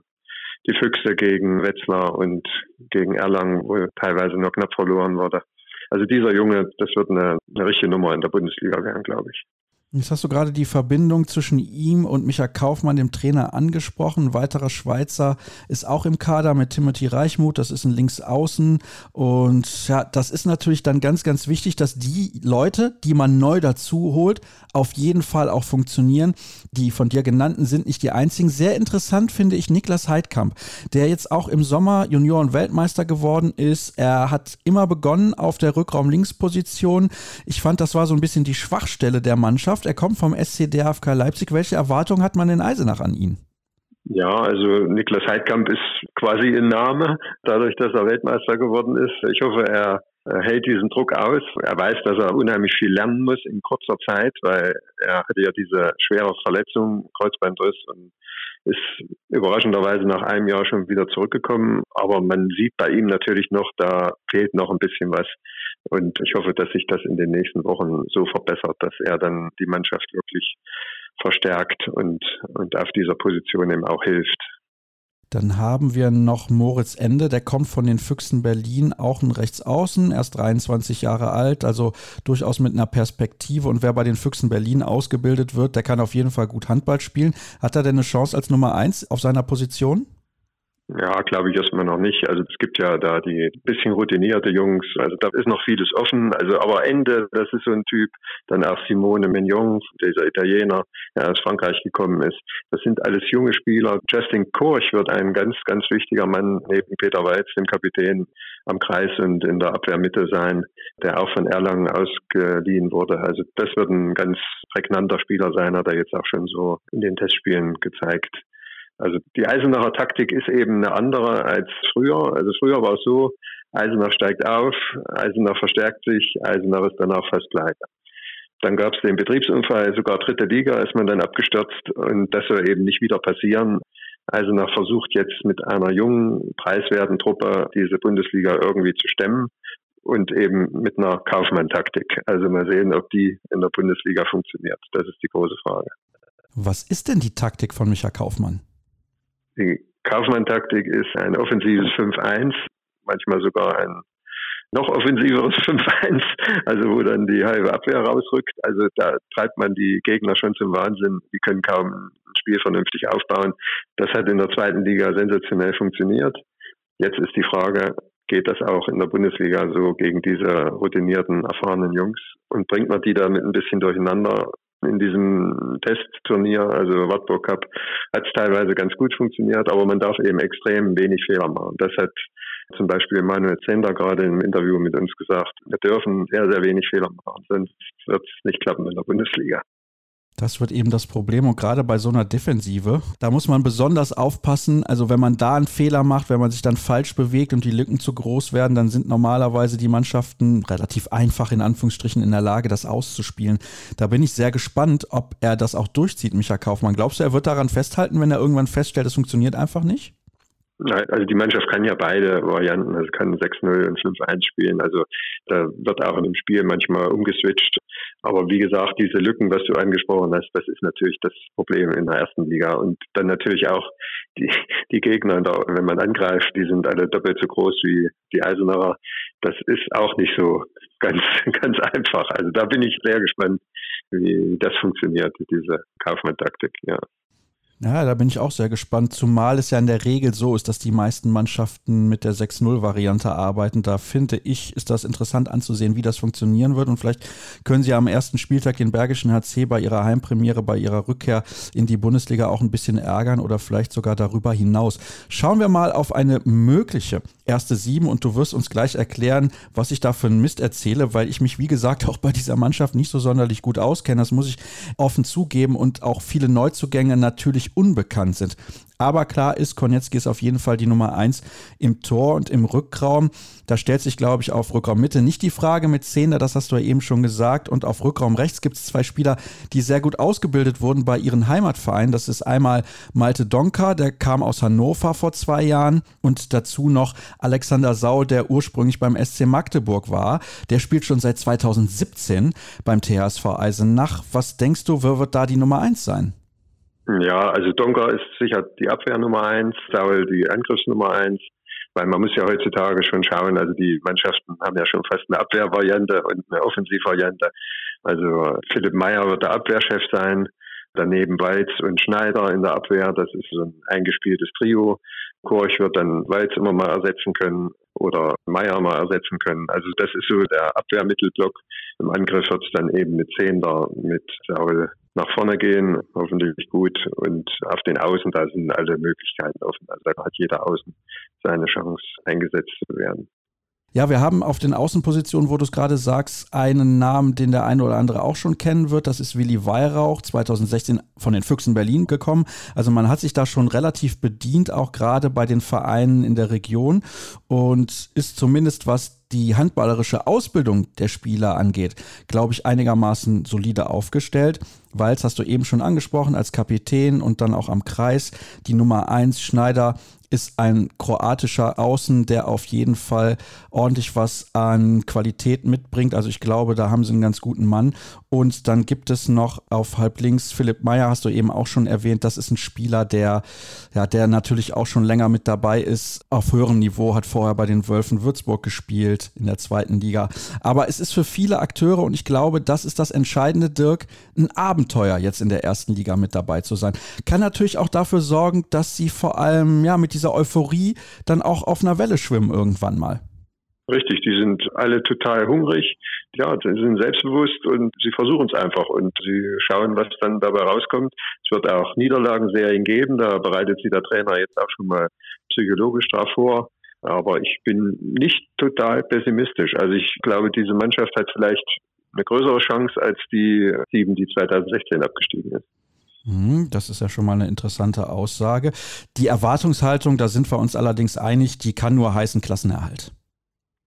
die Füchse gegen Wetzlar und gegen Erlangen, wo teilweise nur knapp verloren wurde. Also dieser Junge, das wird eine, eine richtige Nummer in der Bundesliga werden, glaube ich. Jetzt hast du gerade die Verbindung zwischen ihm und Micha Kaufmann, dem Trainer, angesprochen. Ein weiterer Schweizer ist auch im Kader mit Timothy Reichmuth. Das ist ein Linksaußen. Und ja, das ist natürlich dann ganz, ganz wichtig, dass die Leute, die man neu dazu holt, auf jeden Fall auch funktionieren. Die von dir genannten sind nicht die einzigen. Sehr interessant finde ich Niklas Heidkamp, der jetzt auch im Sommer Junioren-Weltmeister geworden ist. Er hat immer begonnen auf der Rückraum-Linksposition. Ich fand, das war so ein bisschen die Schwachstelle der Mannschaft. Er kommt vom SC DFK Leipzig. Welche Erwartungen hat man in Eisenach an ihn? Ja, also Niklas Heidkamp ist quasi ein Name, dadurch, dass er Weltmeister geworden ist. Ich hoffe, er hält diesen Druck aus. Er weiß, dass er unheimlich viel lernen muss in kurzer Zeit, weil er hatte ja diese schwere Verletzung, Kreuzbandriss und ist überraschenderweise nach einem Jahr schon wieder zurückgekommen. Aber man sieht bei ihm natürlich noch, da fehlt noch ein bisschen was. Und ich hoffe, dass sich das in den nächsten Wochen so verbessert, dass er dann die Mannschaft wirklich verstärkt und, und auf dieser Position eben auch hilft. Dann haben wir noch Moritz Ende, der kommt von den Füchsen Berlin, auch ein Rechtsaußen, erst 23 Jahre alt, also durchaus mit einer Perspektive. Und wer bei den Füchsen Berlin ausgebildet wird, der kann auf jeden Fall gut Handball spielen. Hat er denn eine Chance als Nummer eins auf seiner Position? Ja, glaube ich erstmal noch nicht. Also es gibt ja da die bisschen routinierte Jungs, also da ist noch vieles offen. Also aber Ende, das ist so ein Typ, dann auch Simone Mignon, dieser Italiener, der aus Frankreich gekommen ist. Das sind alles junge Spieler. Justin Korch wird ein ganz, ganz wichtiger Mann neben Peter Weitz, dem Kapitän am Kreis und in der Abwehrmitte sein, der auch von Erlangen ausgeliehen wurde. Also das wird ein ganz prägnanter Spieler sein, hat er jetzt auch schon so in den Testspielen gezeigt. Also die Eisenacher Taktik ist eben eine andere als früher. Also früher war es so, Eisenach steigt auf, Eisenach verstärkt sich, Eisenach ist danach fast pleite. Dann gab es den Betriebsunfall, sogar dritte Liga ist man dann abgestürzt und das soll eben nicht wieder passieren. Eisenach versucht jetzt mit einer jungen, preiswerten Truppe diese Bundesliga irgendwie zu stemmen und eben mit einer Kaufmann-Taktik. Also mal sehen, ob die in der Bundesliga funktioniert. Das ist die große Frage. Was ist denn die Taktik von Micha Kaufmann? Die Kaufmann-Taktik ist ein offensives 5-1, manchmal sogar ein noch offensiveres 5-1, also wo dann die halbe Abwehr rausrückt. Also da treibt man die Gegner schon zum Wahnsinn. Die können kaum ein Spiel vernünftig aufbauen. Das hat in der zweiten Liga sensationell funktioniert. Jetzt ist die Frage, geht das auch in der Bundesliga so gegen diese routinierten, erfahrenen Jungs und bringt man die damit ein bisschen durcheinander? In diesem Testturnier, also Wartburg Cup, hat es teilweise ganz gut funktioniert, aber man darf eben extrem wenig Fehler machen. Das hat zum Beispiel Manuel Zender gerade im Interview mit uns gesagt, wir dürfen sehr, sehr wenig Fehler machen, sonst wird es nicht klappen in der Bundesliga. Das wird eben das Problem und gerade bei so einer Defensive, da muss man besonders aufpassen. Also wenn man da einen Fehler macht, wenn man sich dann falsch bewegt und die Lücken zu groß werden, dann sind normalerweise die Mannschaften relativ einfach in Anführungsstrichen in der Lage, das auszuspielen. Da bin ich sehr gespannt, ob er das auch durchzieht, Micha Kaufmann. Glaubst du, er wird daran festhalten, wenn er irgendwann feststellt, es funktioniert einfach nicht? Also die Mannschaft kann ja beide Varianten, also kann 6-0 und 5-1 spielen. Also da wird auch in dem Spiel manchmal umgeswitcht. Aber wie gesagt, diese Lücken, was du angesprochen hast, das ist natürlich das Problem in der ersten Liga. Und dann natürlich auch die, die Gegner, wenn man angreift, die sind alle doppelt so groß wie die Eisenacher. Das ist auch nicht so ganz, ganz einfach. Also da bin ich sehr gespannt, wie das funktioniert, diese Kaufmann-Taktik, ja. Ja, da bin ich auch sehr gespannt, zumal es ja in der Regel so ist, dass die meisten Mannschaften mit der 6-0-Variante arbeiten. Da finde ich, ist das interessant anzusehen, wie das funktionieren wird. Und vielleicht können Sie am ersten Spieltag den Bergischen HC bei ihrer Heimpremiere, bei ihrer Rückkehr in die Bundesliga auch ein bisschen ärgern oder vielleicht sogar darüber hinaus. Schauen wir mal auf eine mögliche erste Sieben und du wirst uns gleich erklären, was ich da für einen Mist erzähle, weil ich mich, wie gesagt, auch bei dieser Mannschaft nicht so sonderlich gut auskenne. Das muss ich offen zugeben und auch viele Neuzugänge natürlich völlig unbekannt sind. Aber klar ist, Kornetski ist auf jeden Fall die Nummer eins im Tor und im Rückraum. Da stellt sich, glaube ich, auf Rückraum Mitte nicht die Frage mit Zehner, das hast du ja eben schon gesagt. Und auf Rückraum rechts gibt es zwei Spieler, die sehr gut ausgebildet wurden bei ihren Heimatvereinen. Das ist einmal Malte Donker, der kam aus Hannover vor zwei Jahren. Und dazu noch Alexander Sau, der ursprünglich beim SC Magdeburg war. Der spielt schon seit 2017 beim THSV Eisenach. Was denkst du, wer wird da die Nummer eins sein? Ja, also Donker ist sicher die Abwehr Nummer eins, Saul die Angriffsnummer eins, weil man muss ja heutzutage schon schauen, also die Mannschaften haben ja schon fast eine Abwehrvariante und eine Offensivvariante. Also Philipp Meyer wird der Abwehrchef sein, daneben Weiz und Schneider in der Abwehr, das ist so ein eingespieltes Trio. Korch wird dann Weiz immer mal ersetzen können oder Meier mal ersetzen können. Also das ist so der Abwehrmittelblock. Im Angriff wird es dann eben mit Zehnder, mit Saul nach vorne gehen, hoffentlich gut. Und auf den Außen, da sind alle Möglichkeiten offen. Also da hat jeder Außen seine Chance, eingesetzt zu werden. Ja, wir haben auf den Außenpositionen, wo du es gerade sagst, einen Namen, den der eine oder andere auch schon kennen wird. Das ist Willi Weihrauch, 2016 von den Füchsen Berlin gekommen. Also man hat sich da schon relativ bedient, auch gerade bei den Vereinen in der Region und ist zumindest was die handballerische Ausbildung der Spieler angeht, glaube ich, einigermaßen solide aufgestellt. Walz hast du eben schon angesprochen als Kapitän und dann auch am Kreis. Die Nummer 1 Schneider ist ein kroatischer Außen, der auf jeden Fall ordentlich was an Qualität mitbringt. Also ich glaube, da haben sie einen ganz guten Mann. Und dann gibt es noch auf halblinks Philipp Meyer, hast du eben auch schon erwähnt. Das ist ein Spieler, der, ja, der natürlich auch schon länger mit dabei ist. Auf höherem Niveau hat vorher bei den Wölfen Würzburg gespielt fehlt in der zweiten Liga. Aber es ist für viele Akteure und ich glaube, das ist das Entscheidende, Dirk, ein Abenteuer jetzt in der ersten Liga mit dabei zu sein. Kann natürlich auch dafür sorgen, dass sie vor allem ja mit dieser Euphorie dann auch auf einer Welle schwimmen irgendwann mal. Richtig, die sind alle total hungrig, ja, sie sind selbstbewusst und sie versuchen es einfach und sie schauen, was dann dabei rauskommt. Es wird auch Niederlagenserien geben, da bereitet sich der Trainer jetzt auch schon mal psychologisch darauf vor. Aber ich bin nicht total pessimistisch. Also ich glaube, diese Mannschaft hat vielleicht eine größere Chance als die sieben, die 2016 abgestiegen ist. Mhm, das ist ja schon mal eine interessante Aussage. Die Erwartungshaltung, da sind wir uns allerdings einig, die kann nur heißen Klassenerhalt.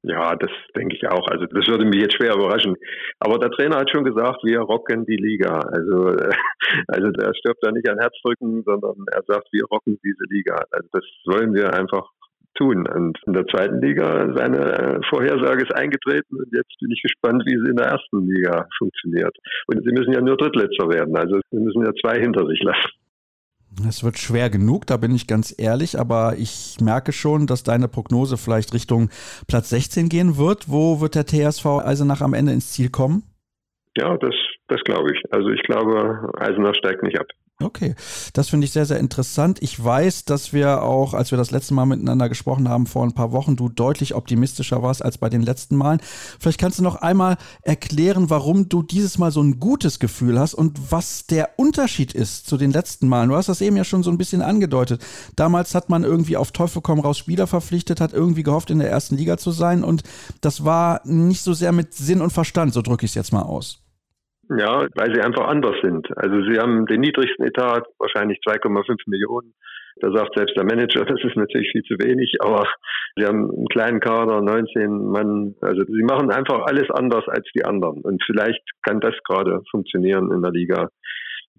Ja, das denke ich auch. Also das würde mich jetzt schwer überraschen. Aber der Trainer hat schon gesagt, wir rocken die Liga. Also, also er stirbt da nicht an Herzdrücken, sondern er sagt, wir rocken diese Liga. Also das wollen wir einfach tun. Und in der zweiten Liga, seine Vorhersage ist eingetreten und jetzt bin ich gespannt, wie es in der ersten Liga funktioniert. Und sie müssen ja nur Drittletzter werden. Also sie müssen ja zwei hinter sich lassen. Es wird schwer genug, da bin ich ganz ehrlich, aber ich merke schon, dass deine Prognose vielleicht Richtung Platz 16 gehen wird. Wo wird der TSV Eisenach am Ende ins Ziel kommen? Ja, das, das glaube ich. Also ich glaube, Eisenach steigt nicht ab. Okay, das finde ich sehr, sehr interessant. Ich weiß, dass wir auch, als wir das letzte Mal miteinander gesprochen haben, vor ein paar Wochen, du deutlich optimistischer warst als bei den letzten Malen. Vielleicht kannst du noch einmal erklären, warum du dieses Mal so ein gutes Gefühl hast und was der Unterschied ist zu den letzten Malen. Du hast das eben ja schon so ein bisschen angedeutet. Damals hat man irgendwie auf Teufel komm raus Spieler verpflichtet, hat irgendwie gehofft, in der ersten Liga zu sein und das war nicht so sehr mit Sinn und Verstand, so drücke ich es jetzt mal aus. Ja, weil sie einfach anders sind. Also sie haben den niedrigsten Etat, wahrscheinlich 2,5 Millionen. Da sagt selbst der Manager, das ist natürlich viel zu wenig, aber sie haben einen kleinen Kader, 19 Mann. Also sie machen einfach alles anders als die anderen. Und vielleicht kann das gerade funktionieren in der Liga,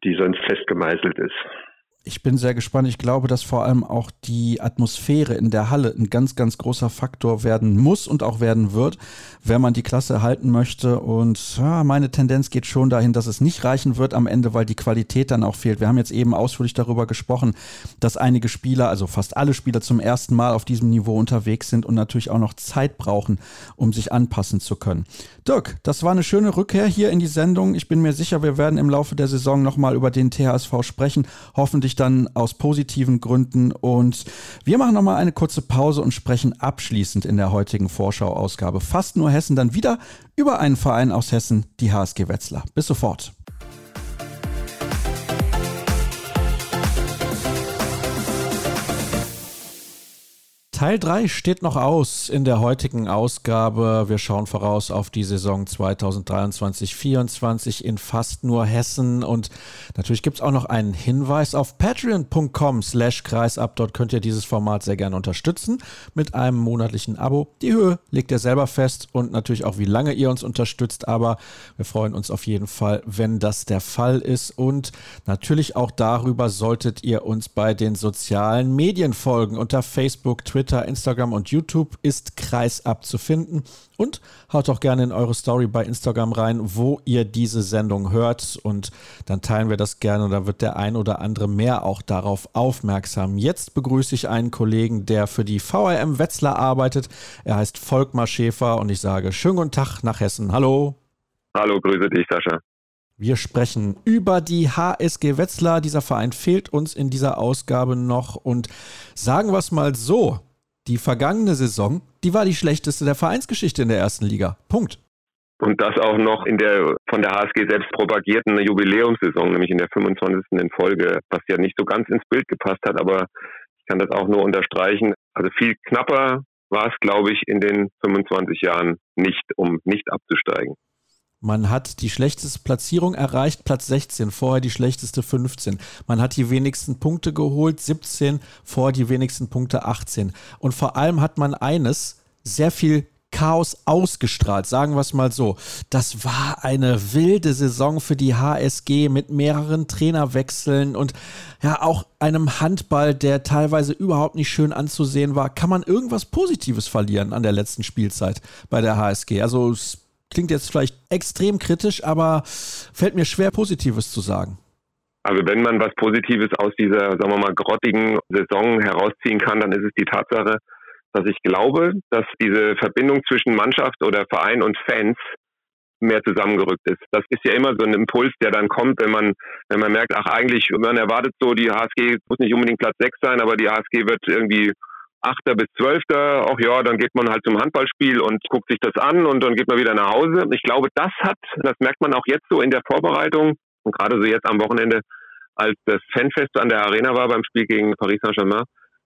die sonst festgemeißelt ist. Ich bin sehr gespannt. Ich glaube, dass vor allem auch die Atmosphäre in der Halle ein ganz, ganz großer Faktor werden muss und auch werden wird, wenn man die Klasse erhalten möchte. Und ja, meine Tendenz geht schon dahin, dass es nicht reichen wird am Ende, weil die Qualität dann auch fehlt. Wir haben jetzt eben ausführlich darüber gesprochen, dass einige Spieler, also fast alle Spieler zum ersten Mal auf diesem Niveau unterwegs sind und natürlich auch noch Zeit brauchen, um sich anpassen zu können. Dirk, das war eine schöne Rückkehr hier in die Sendung. Ich bin mir sicher, wir werden im Laufe der Saison nochmal über den THSV sprechen. Hoffentlich dann aus positiven Gründen. Und wir machen nochmal eine kurze Pause und sprechen abschließend in der heutigen Vorschau-Ausgabe fast nur Hessen dann wieder über einen Verein aus Hessen, die HSG Wetzlar. Bis sofort. Teil 3 steht noch aus in der heutigen Ausgabe. Wir schauen voraus auf die Saison 2023-24 in fast nur Hessen. Und natürlich gibt es auch noch einen Hinweis auf patreon.com slash kreisab. Dort könnt ihr dieses Format sehr gerne unterstützen mit einem monatlichen Abo. Die Höhe legt ihr selber fest und natürlich auch, wie lange ihr uns unterstützt. Aber wir freuen uns auf jeden Fall, wenn das der Fall ist. Und natürlich auch darüber solltet ihr uns bei den sozialen Medien folgen. Unter Facebook, Twitter, Twitter, Instagram und YouTube ist Kreisab zu finden. Und haut auch gerne in eure Story bei Instagram rein, wo ihr diese Sendung hört. Und dann teilen wir das gerne und dann wird der ein oder andere mehr auch darauf aufmerksam. Jetzt begrüße ich einen Kollegen, der für die VRM Wetzlar arbeitet. Er heißt Volkmar Schäfer und ich sage schönen guten Tag nach Hessen. Hallo. Hallo, grüße dich, Sascha. Wir sprechen über die HSG Wetzlar. Dieser Verein fehlt uns in dieser Ausgabe noch. Und sagen wir es mal so, die vergangene Saison, die war die schlechteste der Vereinsgeschichte in der ersten Liga. Punkt. Und das auch noch in der von der HSG selbst propagierten Jubiläumssaison, nämlich in der 25. in Folge, was ja nicht so ganz ins Bild gepasst hat, aber ich kann das auch nur unterstreichen. Also viel knapper war es, glaube ich, in den 25 Jahren nicht, um nicht abzusteigen. Man hat die schlechteste Platzierung erreicht, Platz 16, vorher die schlechteste 15. Man hat die wenigsten Punkte geholt, 17, vorher die wenigsten Punkte 18. Und vor allem hat man eines, sehr viel Chaos ausgestrahlt, sagen wir es mal so. Das war eine wilde Saison für die HSG mit mehreren Trainerwechseln und ja auch einem Handball, der teilweise überhaupt nicht schön anzusehen war. Kann man irgendwas Positives verlieren an der letzten Spielzeit bei der HSG? Also klingt jetzt vielleicht extrem kritisch, aber fällt mir schwer, Positives zu sagen. Also wenn man was Positives aus dieser, sagen wir mal, grottigen Saison herausziehen kann, dann ist es die Tatsache, dass ich glaube, dass diese Verbindung zwischen Mannschaft oder Verein und Fans mehr zusammengerückt ist. Das ist ja immer so ein Impuls, der dann kommt, wenn man, wenn man merkt, ach eigentlich, man erwartet so, die HSG muss nicht unbedingt Platz 6 sein, aber die HSG wird irgendwie Achter bis Zwölfter, ach ja, dann geht man halt zum Handballspiel und guckt sich das an und dann geht man wieder nach Hause. Ich glaube, das hat, das merkt man auch jetzt so in der Vorbereitung und gerade so jetzt am Wochenende, als das Fanfest an der Arena war beim Spiel gegen Paris Saint-Germain,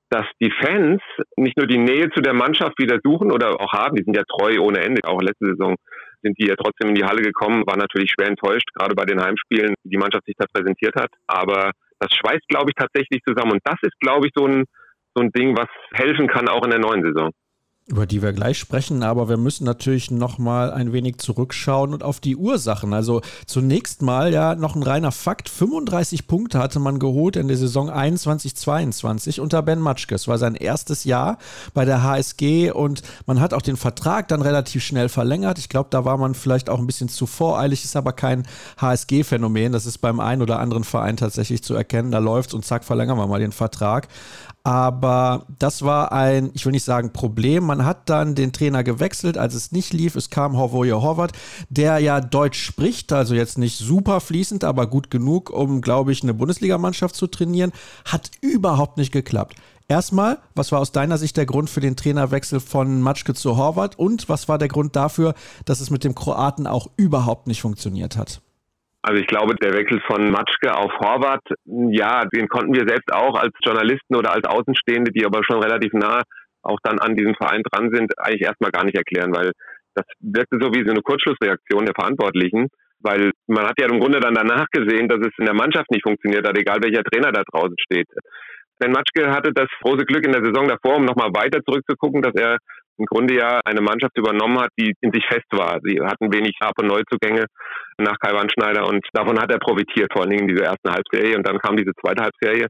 dass die Fans nicht nur die Nähe zu der Mannschaft wieder suchen oder auch haben, die sind ja treu ohne Ende, auch letzte Saison sind die ja trotzdem in die Halle gekommen, war natürlich schwer enttäuscht, gerade bei den Heimspielen, wie die Mannschaft sich da präsentiert hat. Aber das schweißt, glaube ich, tatsächlich zusammen. Und das ist, glaube ich, so ein, so ein Ding, was helfen kann, auch in der neuen Saison über die wir gleich sprechen, aber wir müssen natürlich noch mal ein wenig zurückschauen und auf die Ursachen. Also zunächst mal ja noch ein reiner Fakt, 35 Punkte hatte man geholt in der Saison 21/22 unter Ben Matschke. Es war sein erstes Jahr bei der HSG und man hat auch den Vertrag dann relativ schnell verlängert. Ich glaube, da war man vielleicht auch ein bisschen zu voreilig, ist aber kein HSG Phänomen, das ist beim einen oder anderen Verein tatsächlich zu erkennen. Da läuft's und zack verlängern wir mal den Vertrag. Aber das war ein, ich will nicht sagen Problem. Man hat dann den Trainer gewechselt, als es nicht lief. Es kam Horvoje Horvath, der ja Deutsch spricht, also jetzt nicht super fließend, aber gut genug, um, glaube ich, eine Bundesligamannschaft zu trainieren. Hat überhaupt nicht geklappt. Erstmal, was war aus deiner Sicht der Grund für den Trainerwechsel von Matschke zu Horvath und was war der Grund dafür, dass es mit dem Kroaten auch überhaupt nicht funktioniert hat? Also ich glaube, der Wechsel von Matschke auf Horvath, ja, den konnten wir selbst auch als Journalisten oder als Außenstehende, die aber schon relativ nah auch dann an diesem Verein dran sind, eigentlich erstmal gar nicht erklären, weil das wirkte so wie so eine Kurzschlussreaktion der Verantwortlichen, weil man hat ja im Grunde dann danach gesehen, dass es in der Mannschaft nicht funktioniert hat, egal welcher Trainer da draußen steht. Ben Matschke hatte das große Glück in der Saison davor, um nochmal weiter zurückzugucken, dass er im Grunde ja eine Mannschaft übernommen hat, die in sich fest war. Sie hatten wenig Ab- und Neuzugänge nach Kai Wandschneider und davon hat er profitiert, vor allen Dingen in dieser ersten Halbserie. Und dann kam diese zweite Halbserie,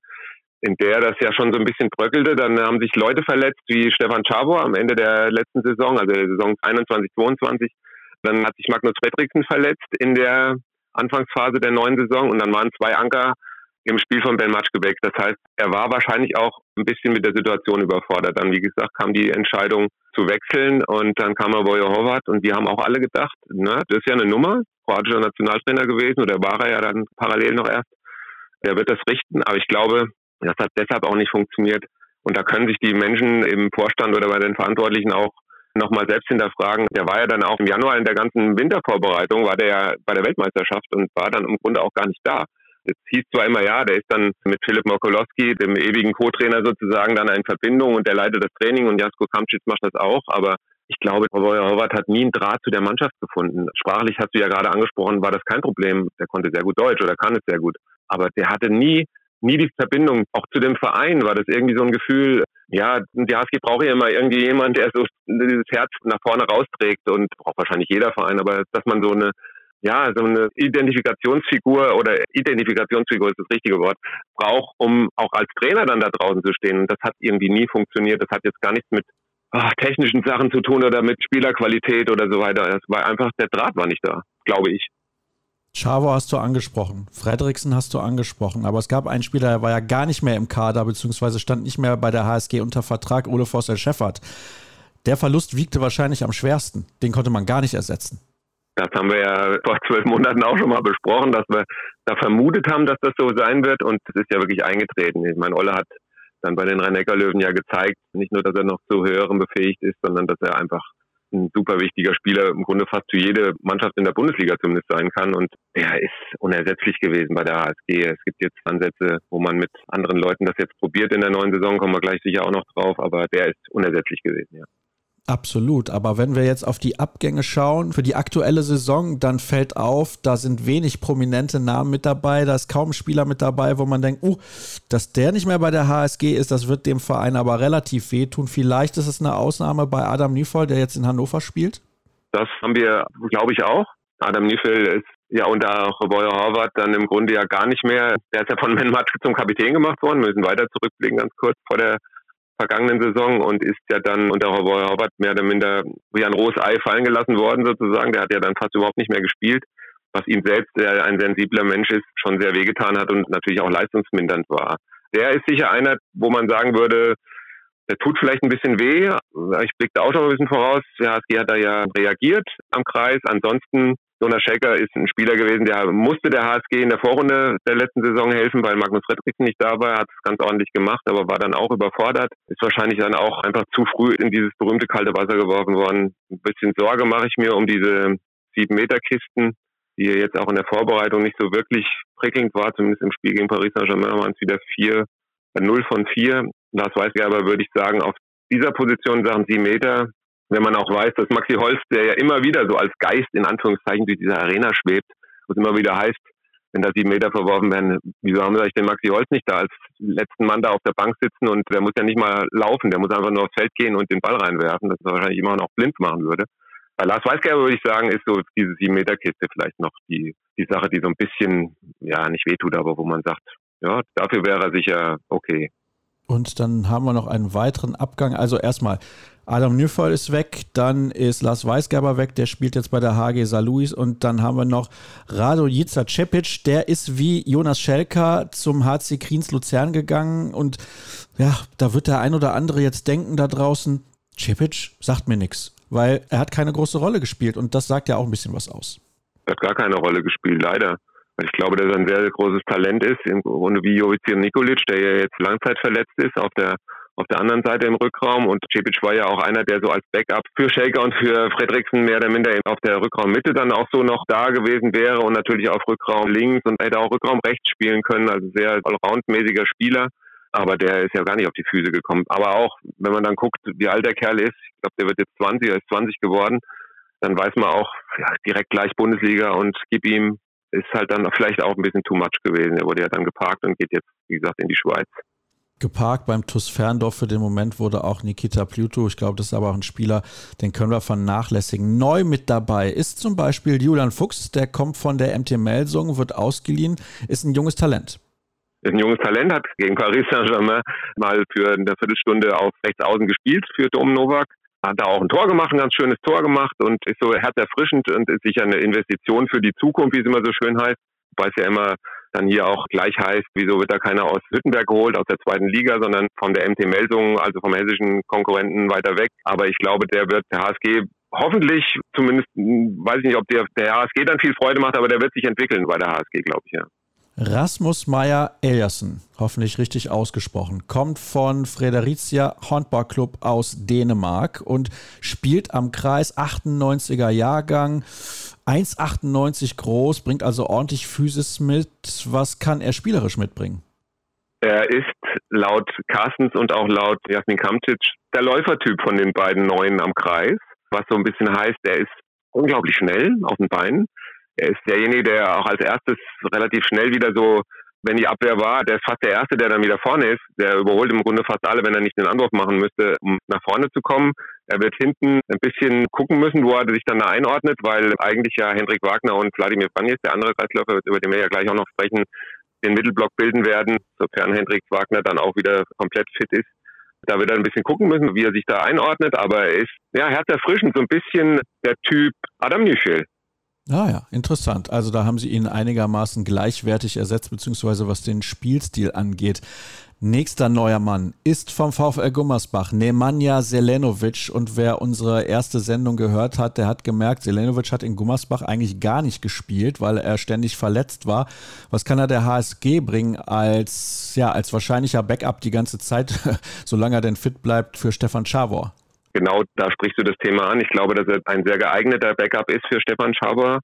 in der das ja schon so ein bisschen bröckelte. Dann haben sich Leute verletzt wie Stefan Chabor am Ende der letzten Saison, also der Saison 21, 22. Dann hat sich Magnus Fredriksen verletzt in der Anfangsphase der neuen Saison und dann waren zwei Anker im Spiel von Ben Matschke weg. Das heißt, er war wahrscheinlich auch ein bisschen mit der Situation überfordert. Dann, wie gesagt, kam die Entscheidung zu wechseln und dann kam er Bojo Horvath und die haben auch alle gedacht, na, das ist ja eine Nummer, kroatischer Nationaltrainer gewesen oder war er ja dann parallel noch erst. Der wird das richten, aber ich glaube, das hat deshalb auch nicht funktioniert. Und da können sich die Menschen im Vorstand oder bei den Verantwortlichen auch nochmal selbst hinterfragen. Der war ja dann auch im Januar in der ganzen Wintervorbereitung, war der ja bei der Weltmeisterschaft und war dann im Grunde auch gar nicht da. Es hieß zwar immer, ja, der ist dann mit Philipp Mokolowski, dem ewigen Co-Trainer sozusagen, dann in Verbindung und der leitet das Training und Jasko Kamcic macht das auch, aber ich glaube, Horvath hat nie einen Draht zu der Mannschaft gefunden. Sprachlich hast du ja gerade angesprochen, war das kein Problem. Der konnte sehr gut Deutsch oder kann es sehr gut. Aber der hatte nie, nie die Verbindung. Auch zu dem Verein war das irgendwie so ein Gefühl, ja, die HSG braucht ja immer irgendwie jemand, der so dieses Herz nach vorne rausträgt und braucht wahrscheinlich jeder Verein, aber dass man so eine ja, so eine Identifikationsfigur oder Identifikationsfigur ist das richtige Wort, braucht, um auch als Trainer dann da draußen zu stehen. Und das hat irgendwie nie funktioniert. Das hat jetzt gar nichts mit ach, technischen Sachen zu tun oder mit Spielerqualität oder so weiter. Es war einfach, der Draht war nicht da, glaube ich. Chavo hast du angesprochen, Frederiksen hast du angesprochen, aber es gab einen Spieler, der war ja gar nicht mehr im Kader, beziehungsweise stand nicht mehr bei der HSG unter Vertrag, Ole Forster Scheffert. Der Verlust wiegte wahrscheinlich am schwersten. Den konnte man gar nicht ersetzen. Das haben wir ja vor zwölf Monaten auch schon mal besprochen, dass wir da vermutet haben, dass das so sein wird und es ist ja wirklich eingetreten. Ich meine, Olle hat dann bei den Rhein-Neckar-Löwen ja gezeigt, nicht nur, dass er noch zu höherem befähigt ist, sondern dass er einfach ein super wichtiger Spieler im Grunde fast für jede Mannschaft in der Bundesliga zumindest sein kann. Und er ist unersetzlich gewesen bei der HSG. Es gibt jetzt Ansätze, wo man mit anderen Leuten das jetzt probiert in der neuen Saison, kommen wir gleich sicher auch noch drauf, aber der ist unersetzlich gewesen, ja. Absolut, aber wenn wir jetzt auf die Abgänge schauen für die aktuelle Saison, dann fällt auf, da sind wenig prominente Namen mit dabei, da ist kaum ein Spieler mit dabei, wo man denkt, uh, dass der nicht mehr bei der HSG ist, das wird dem Verein aber relativ wehtun. Vielleicht ist es eine Ausnahme bei Adam Nievoll, der jetzt in Hannover spielt. Das haben wir, glaube ich, auch. Adam Niefel ist ja unter Roboy Horvath dann im Grunde ja gar nicht mehr. Der ist ja von Ben Matschke zum Kapitän gemacht worden. Wir müssen weiter zurückblicken, ganz kurz vor der vergangenen Saison und ist ja dann unter Robert mehr oder minder wie ein rohes Ei fallen gelassen worden sozusagen. Der hat ja dann fast überhaupt nicht mehr gespielt, was ihm selbst, der ein sensibler Mensch ist, schon sehr wehgetan hat und natürlich auch leistungsmindernd war. Der ist sicher einer, wo man sagen würde, der tut vielleicht ein bisschen weh. Ich blicke da auch schon ein bisschen voraus. Der HSG hat da ja reagiert am Kreis. Ansonsten, Jonas Schelker ist ein Spieler gewesen, der musste der HSG in der Vorrunde der letzten Saison helfen, weil Magnus Fredriksen nicht da war. Hat es ganz ordentlich gemacht, aber war dann auch überfordert. Ist wahrscheinlich dann auch einfach zu früh in dieses berühmte kalte Wasser geworfen worden. Ein bisschen Sorge mache ich mir um diese sieben Meter Kisten, die jetzt auch in der Vorbereitung nicht so wirklich prickelnd war. Zumindest im Spiel gegen Paris Saint-Germain waren es wieder vier 0 von 4. Lars Weißgerber würde ich sagen, auf dieser Position sagen Sie Meter. Wenn man auch weiß, dass Maxi Holz, der ja immer wieder so als Geist in Anführungszeichen durch diese Arena schwebt, was immer wieder heißt, wenn da sieben Meter verworfen werden, wieso haben wir den Maxi Holz nicht da als letzten Mann da auf der Bank sitzen und der muss ja nicht mal laufen, der muss einfach nur aufs Feld gehen und den Ball reinwerfen, das wahrscheinlich immer noch blind machen würde. Bei Lars Weißgerber würde ich sagen, ist so diese sieben Meter Kiste vielleicht noch die, die Sache, die so ein bisschen, ja, nicht wehtut, aber wo man sagt, ja, dafür wäre er sicher okay. Und dann haben wir noch einen weiteren Abgang. Also erstmal, Adam Nüffel ist weg, dann ist Lars Weisgerber weg, der spielt jetzt bei der HG Saarlouis und dann haben wir noch Rado Jica Cepic, der ist wie Jonas Schelker zum HC Kriens Luzern gegangen und ja, da wird der ein oder andere jetzt denken da draußen, Cepic sagt mir nichts, weil er hat keine große Rolle gespielt und das sagt ja auch ein bisschen was aus. Er hat gar keine Rolle gespielt, leider. Ich glaube, dass er ein sehr großes Talent ist, im Grunde wie Jovic Nikolic, der ja jetzt langzeitverletzt ist auf der auf der anderen Seite im Rückraum. Und Cepic war ja auch einer, der so als Backup für Shaker und für Fredriksen mehr oder minder auf der Rückraummitte dann auch so noch da gewesen wäre. Und natürlich auf Rückraum links. Und hätte auch Rückraum rechts spielen können, also sehr allroundmäßiger Spieler. Aber der ist ja gar nicht auf die Füße gekommen. Aber auch, wenn man dann guckt, wie alt der Kerl ist, ich glaube, der wird jetzt 20, er ist 20 geworden, dann weiß man auch ja, direkt gleich Bundesliga und gib ihm ist halt dann vielleicht auch ein bisschen too much gewesen. Er wurde ja dann geparkt und geht jetzt, wie gesagt, in die Schweiz. Geparkt beim TuS Ferndorf für den Moment wurde auch Nikita Pluto. Ich glaube, das ist aber auch ein Spieler, den können wir vernachlässigen. Neu mit dabei ist zum Beispiel Julian Fuchs, der kommt von der MT Melsung, wird ausgeliehen, ist ein junges Talent. Ist ein junges Talent, hat gegen Paris Saint-Germain mal für eine Viertelstunde auf rechts außen gespielt für Dom Novak hat da auch ein Tor gemacht, ein ganz schönes Tor gemacht und ist so herzerfrischend und ist sicher eine Investition für die Zukunft, wie es immer so schön heißt. Weil es ja immer dann hier auch gleich heißt, wieso wird da keiner aus Hüttenberg geholt, aus der zweiten Liga, sondern von der MT Melsung, also vom hessischen Konkurrenten weiter weg. Aber ich glaube, der wird der HSG hoffentlich, zumindest weiß ich nicht, ob der, der HSG dann viel Freude macht, aber der wird sich entwickeln bei der HSG, glaube ich, ja. Rasmus Meyer Eliassen, hoffentlich richtig ausgesprochen, kommt von Fredericia Handball Club aus Dänemark und spielt am Kreis 98er Jahrgang. 1,98 groß, bringt also ordentlich Physis mit. Was kann er spielerisch mitbringen? Er ist laut Carstens und auch laut Jasmin Kamtic der Läufertyp von den beiden Neuen am Kreis, was so ein bisschen heißt, er ist unglaublich schnell auf den Beinen er ist derjenige, der auch als erstes relativ schnell wieder so, wenn die Abwehr war, der ist fast der Erste, der dann wieder vorne ist. Der überholt im Grunde fast alle, wenn er nicht den Anwurf machen müsste, um nach vorne zu kommen. Er wird hinten ein bisschen gucken müssen, wo er sich dann da einordnet, weil eigentlich ja Hendrik Wagner und Wladimir Banjes, der andere Kreisläufer, über den wir ja gleich auch noch sprechen, den Mittelblock bilden werden, sofern Hendrik Wagner dann auch wieder komplett fit ist. Da wird er ein bisschen gucken müssen, wie er sich da einordnet, aber er ist ja herzerfrischend, so ein bisschen der Typ Adam Nüschel. Ah ja, interessant. Also da haben sie ihn einigermaßen gleichwertig ersetzt, beziehungsweise was den Spielstil angeht. Nächster neuer Mann ist vom VfL Gummersbach, Nemanja Selenovic. Und wer unsere erste Sendung gehört hat, der hat gemerkt, Selenovic hat in Gummersbach eigentlich gar nicht gespielt, weil er ständig verletzt war. Was kann er der HSG bringen als, ja, als wahrscheinlicher Backup die ganze Zeit, solange er denn fit bleibt, für Stefan Schawor? Genau da sprichst du das Thema an. Ich glaube, dass er ein sehr geeigneter Backup ist für Stefan Schaber.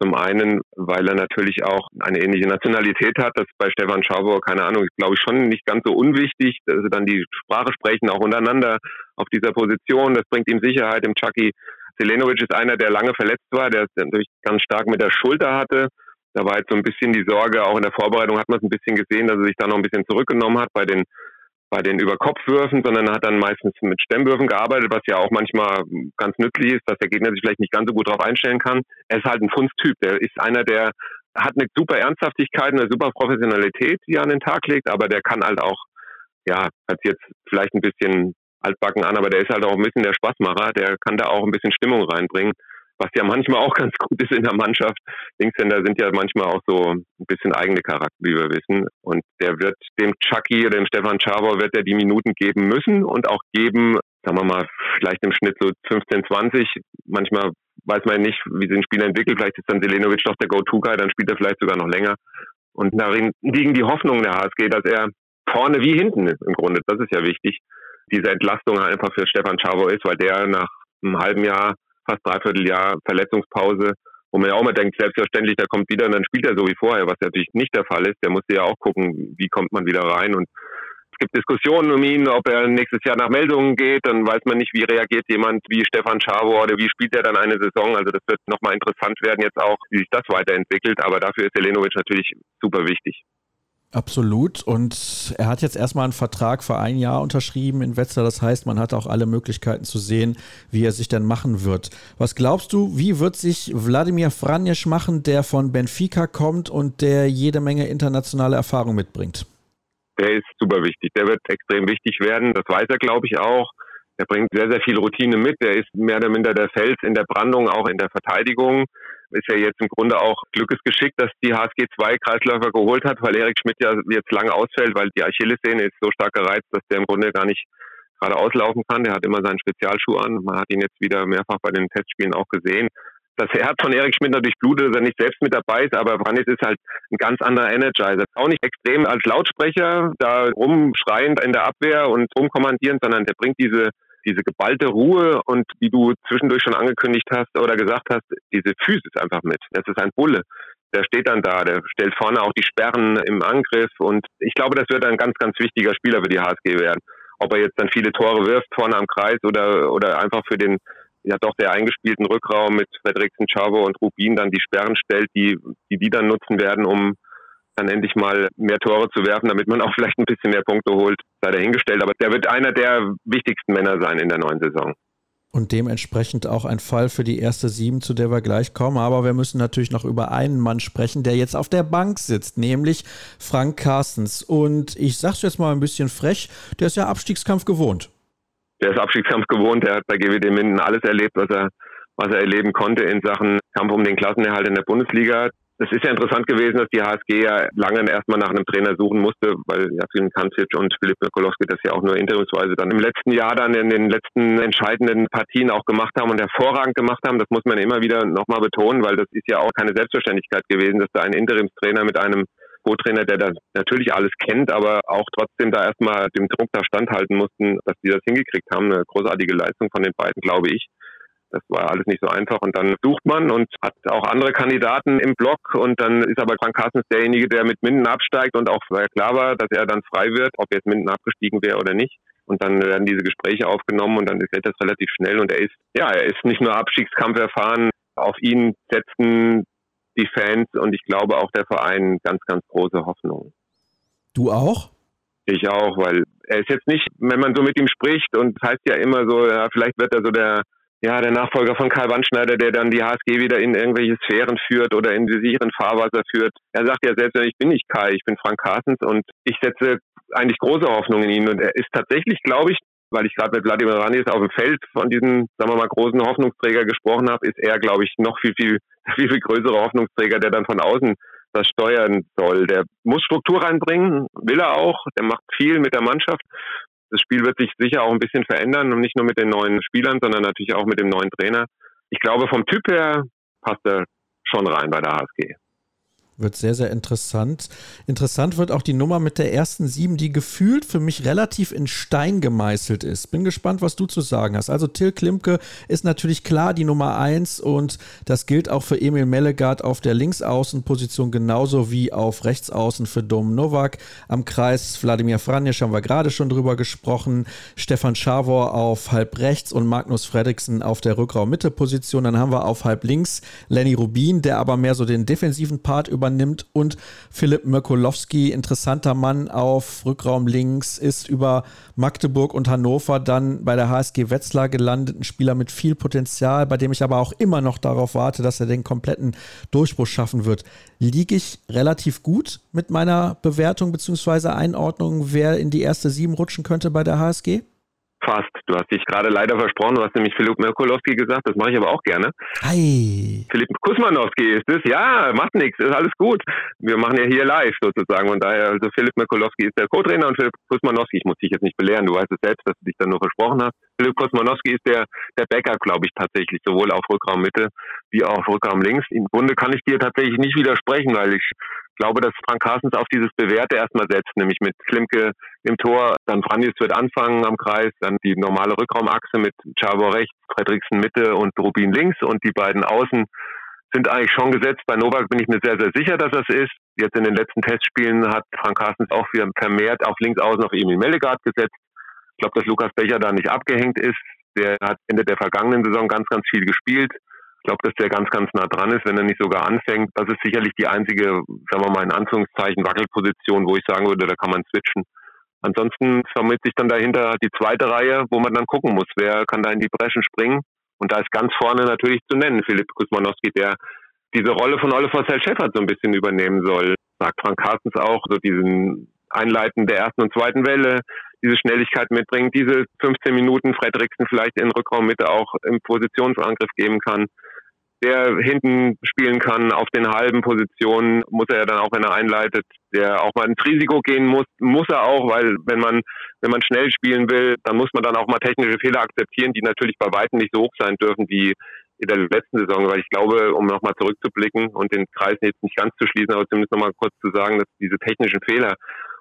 Zum einen, weil er natürlich auch eine ähnliche Nationalität hat. Das ist bei Stefan Schauber, keine Ahnung, ist glaube ich schon nicht ganz so unwichtig, dass sie dann die Sprache sprechen, auch untereinander auf dieser Position. Das bringt ihm Sicherheit im Chucky. Selenovic ist einer, der lange verletzt war, der es natürlich ganz stark mit der Schulter hatte. Da war jetzt so ein bisschen die Sorge, auch in der Vorbereitung hat man es ein bisschen gesehen, dass er sich da noch ein bisschen zurückgenommen hat bei den bei den Überkopfwürfen, sondern hat dann meistens mit Stemmwürfen gearbeitet, was ja auch manchmal ganz nützlich ist, dass der Gegner sich vielleicht nicht ganz so gut darauf einstellen kann. Er ist halt ein Funstyp. Der ist einer, der hat eine super Ernsthaftigkeit, eine super Professionalität, die er an den Tag legt, aber der kann halt auch, ja, hat jetzt vielleicht ein bisschen altbacken an, aber der ist halt auch ein bisschen der Spaßmacher, der kann da auch ein bisschen Stimmung reinbringen. Was ja manchmal auch ganz gut ist in der Mannschaft. Linkshänder sind ja manchmal auch so ein bisschen eigene Charakter, wie wir wissen. Und der wird dem Chucky, dem Stefan Chabor, wird er die Minuten geben müssen und auch geben, sagen wir mal, vielleicht im Schnitt so 15, 20. Manchmal weiß man nicht, wie sich ein Spieler entwickelt. Vielleicht ist dann Selenovic doch der Go-To-Guy, dann spielt er vielleicht sogar noch länger. Und darin liegen die Hoffnungen der HSG, dass er vorne wie hinten ist im Grunde. Das ist ja wichtig. Diese Entlastung einfach für Stefan Chavo ist, weil der nach einem halben Jahr, fast dreiviertel Jahr Verletzungspause, wo man ja auch mal denkt, selbstverständlich, der kommt wieder und dann spielt er so wie vorher, was natürlich nicht der Fall ist. Der musste ja auch gucken, wie kommt man wieder rein und es gibt Diskussionen um ihn, ob er nächstes Jahr nach Meldungen geht. Dann weiß man nicht, wie reagiert jemand wie Stefan Schabo oder wie spielt er dann eine Saison. Also das wird nochmal interessant werden jetzt auch, wie sich das weiterentwickelt. Aber dafür ist Selenovic natürlich super wichtig. Absolut. Und er hat jetzt erstmal einen Vertrag für ein Jahr unterschrieben in Wetzlar. Das heißt, man hat auch alle Möglichkeiten zu sehen, wie er sich dann machen wird. Was glaubst du, wie wird sich Wladimir Franjesch machen, der von Benfica kommt und der jede Menge internationale Erfahrung mitbringt? Der ist super wichtig. Der wird extrem wichtig werden. Das weiß er, glaube ich, auch. Er bringt sehr, sehr viel Routine mit. Er ist mehr oder minder der Fels in der Brandung, auch in der Verteidigung ist ja jetzt im Grunde auch Glückesgeschick, dass die HSG zwei Kreisläufer geholt hat, weil Erik Schmidt ja jetzt lange ausfällt, weil die Achillessehne ist so stark gereizt, dass der im Grunde gar nicht gerade auslaufen kann. Der hat immer seinen Spezialschuh an. Man hat ihn jetzt wieder mehrfach bei den Testspielen auch gesehen. Das Herz von Erik Schmidt natürlich blutet, dass er nicht selbst mit dabei ist, aber Brannis ist halt ein ganz anderer Energizer. Auch nicht extrem als Lautsprecher, da rumschreiend in der Abwehr und rumkommandierend, sondern der bringt diese diese geballte Ruhe und wie du zwischendurch schon angekündigt hast oder gesagt hast, diese Physis einfach mit. Das ist ein Bulle. Der steht dann da, der stellt vorne auch die Sperren im Angriff und ich glaube, das wird ein ganz, ganz wichtiger Spieler für die HSG werden. Ob er jetzt dann viele Tore wirft vorne am Kreis oder, oder einfach für den ja doch der eingespielten Rückraum mit Frederiksen, Chavo und Rubin dann die Sperren stellt, die, die die dann nutzen werden, um dann endlich mal mehr Tore zu werfen, damit man auch vielleicht ein bisschen mehr Punkte holt, sei dahingestellt. Aber der wird einer der wichtigsten Männer sein in der neuen Saison. Und dementsprechend auch ein Fall für die erste Sieben, zu der wir gleich kommen. Aber wir müssen natürlich noch über einen Mann sprechen, der jetzt auf der Bank sitzt, nämlich Frank Carstens. Und ich sag's jetzt mal ein bisschen frech, der ist ja Abstiegskampf gewohnt. Der ist Abstiegskampf gewohnt, der hat bei GWD Minden alles erlebt, was er, was er erleben konnte in Sachen Kampf um den Klassenerhalt in der Bundesliga. Es ist ja interessant gewesen, dass die HSG ja lange erstmal nach einem Trainer suchen musste, weil Jasin Kancic und Filip Mikolowski das ja auch nur interimsweise dann im letzten Jahr dann in den letzten entscheidenden Partien auch gemacht haben und hervorragend gemacht haben. Das muss man immer wieder nochmal betonen, weil das ist ja auch keine Selbstverständlichkeit gewesen, dass da ein Interimstrainer mit einem Co-Trainer, der da natürlich alles kennt, aber auch trotzdem da erstmal dem Druck da standhalten mussten, dass die das hingekriegt haben. Eine großartige Leistung von den beiden, glaube ich. Das war alles nicht so einfach und dann sucht man und hat auch andere Kandidaten im Block und dann ist aber Frank Carstens derjenige, der mit Minden absteigt und auch klar war, dass er dann frei wird, ob jetzt Minden abgestiegen wäre oder nicht. Und dann werden diese Gespräche aufgenommen und dann ist das relativ schnell und er ist, ja, er ist nicht nur Abstiegskampf erfahren, auf ihn setzen die Fans und ich glaube auch der Verein ganz, ganz große Hoffnung. Du auch? Ich auch, weil er ist jetzt nicht, wenn man so mit ihm spricht und es heißt ja immer so, ja, vielleicht wird er so der ja, der Nachfolger von Karl Wandschneider, der dann die HSG wieder in irgendwelche Sphären führt oder in die sicheren Fahrwasser führt. Er sagt ja selbst, ich bin nicht Kai, ich bin Frank Carstens und ich setze eigentlich große Hoffnung in ihn und er ist tatsächlich, glaube ich, weil ich gerade mit Vladimir Ranis auf dem Feld von diesem, sagen wir mal, großen Hoffnungsträger gesprochen habe, ist er, glaube ich, noch viel, viel, viel, viel größere Hoffnungsträger, der dann von außen das steuern soll. Der muss Struktur reinbringen, will er auch, der macht viel mit der Mannschaft das Spiel wird sich sicher auch ein bisschen verändern und nicht nur mit den neuen Spielern, sondern natürlich auch mit dem neuen Trainer. Ich glaube, vom Typ her passt er schon rein bei der HSG. Wird sehr, sehr interessant. Interessant wird auch die Nummer mit der ersten sieben, die gefühlt für mich relativ in Stein gemeißelt ist. Bin gespannt, was du zu sagen hast. Also Till Klimke ist natürlich klar die Nummer eins und das gilt auch für Emil Mellegard auf der Linksaußenposition genauso wie auf Rechtsaußen für Dom Novak. Am Kreis Wladimir Franjesch haben wir gerade schon drüber gesprochen. Stefan Schawor auf halb rechts und Magnus Fredriksen auf der Rückraum-Mitte-Position. Dann haben wir auf halb links Lenny Rubin, der aber mehr so den defensiven Part über übernimmt und Philipp Mirkolowski, interessanter Mann auf Rückraum links, ist über Magdeburg und Hannover dann bei der HSG Wetzlar gelandet. Ein Spieler mit viel Potenzial, bei dem ich aber auch immer noch darauf warte, dass er den kompletten Durchbruch schaffen wird. Liege ich relativ gut mit meiner Bewertung bzw. Einordnung, wer in die erste Sieben rutschen könnte bei der HSG? Fast. Du hast dich gerade leider versprochen, du hast nämlich Philipp Merkulowski gesagt, das mache ich aber auch gerne. Hi. Philipp Kusmanowski ist es, ja, macht nichts, ist alles gut. Wir machen ja hier live sozusagen und daher, also Philipp Merkulowski ist der Co-Trainer und Philipp Kusmanowski, ich muss dich jetzt nicht belehren, du weißt es selbst, dass du dich dann nur versprochen hast. Philipp Kusmanowski ist der, der Backup, glaube ich, tatsächlich, sowohl auf Rückraum Mitte wie auch auf Rückraum links. Im Grunde kann ich dir tatsächlich nicht widersprechen, weil ich glaube, dass Frank Carstens auf dieses Bewährte erstmal setzt, nämlich mit Klimke im Tor, dann Franjes wird anfangen am Kreis, dann die normale Rückraumachse mit Chavo rechts, Fredriksen Mitte und Rubin links und die beiden Außen sind eigentlich schon gesetzt. Bei Novak bin ich mir sehr, sehr sicher, dass das ist. Jetzt in den letzten Testspielen hat Frank Carstens auch wieder vermehrt auf links außen auf Emil Mellegard gesetzt. Ich glaube, dass Lukas Becher da nicht abgehängt ist. Der hat Ende der vergangenen Saison ganz, ganz viel gespielt. Ich glaube, dass der ganz, ganz nah dran ist, wenn er nicht sogar anfängt. Das ist sicherlich die einzige, sagen wir mal in Anführungszeichen, Wackelposition, wo ich sagen würde, da kann man switchen. Ansonsten vermittelt sich dann dahinter die zweite Reihe, wo man dann gucken muss, wer kann da in die Breschen springen. Und da ist ganz vorne natürlich zu nennen Philipp Kusmanowski, der diese Rolle von Oliver Schäfer so ein bisschen übernehmen soll. Sagt Frank Carstens auch, so diesen Einleiten der ersten und zweiten Welle, diese Schnelligkeit mitbringt, diese 15 Minuten Frederiksen vielleicht in Rückraummitte auch im Positionsangriff geben kann der hinten spielen kann auf den halben Positionen, muss er ja dann auch, wenn er einleitet, der auch mal ins Risiko gehen muss, muss er auch, weil wenn man, wenn man schnell spielen will, dann muss man dann auch mal technische Fehler akzeptieren, die natürlich bei weitem nicht so hoch sein dürfen wie in der letzten Saison, weil ich glaube, um nochmal zurückzublicken und den Kreis jetzt nicht ganz zu schließen, aber zumindest nochmal kurz zu sagen, dass diese technischen Fehler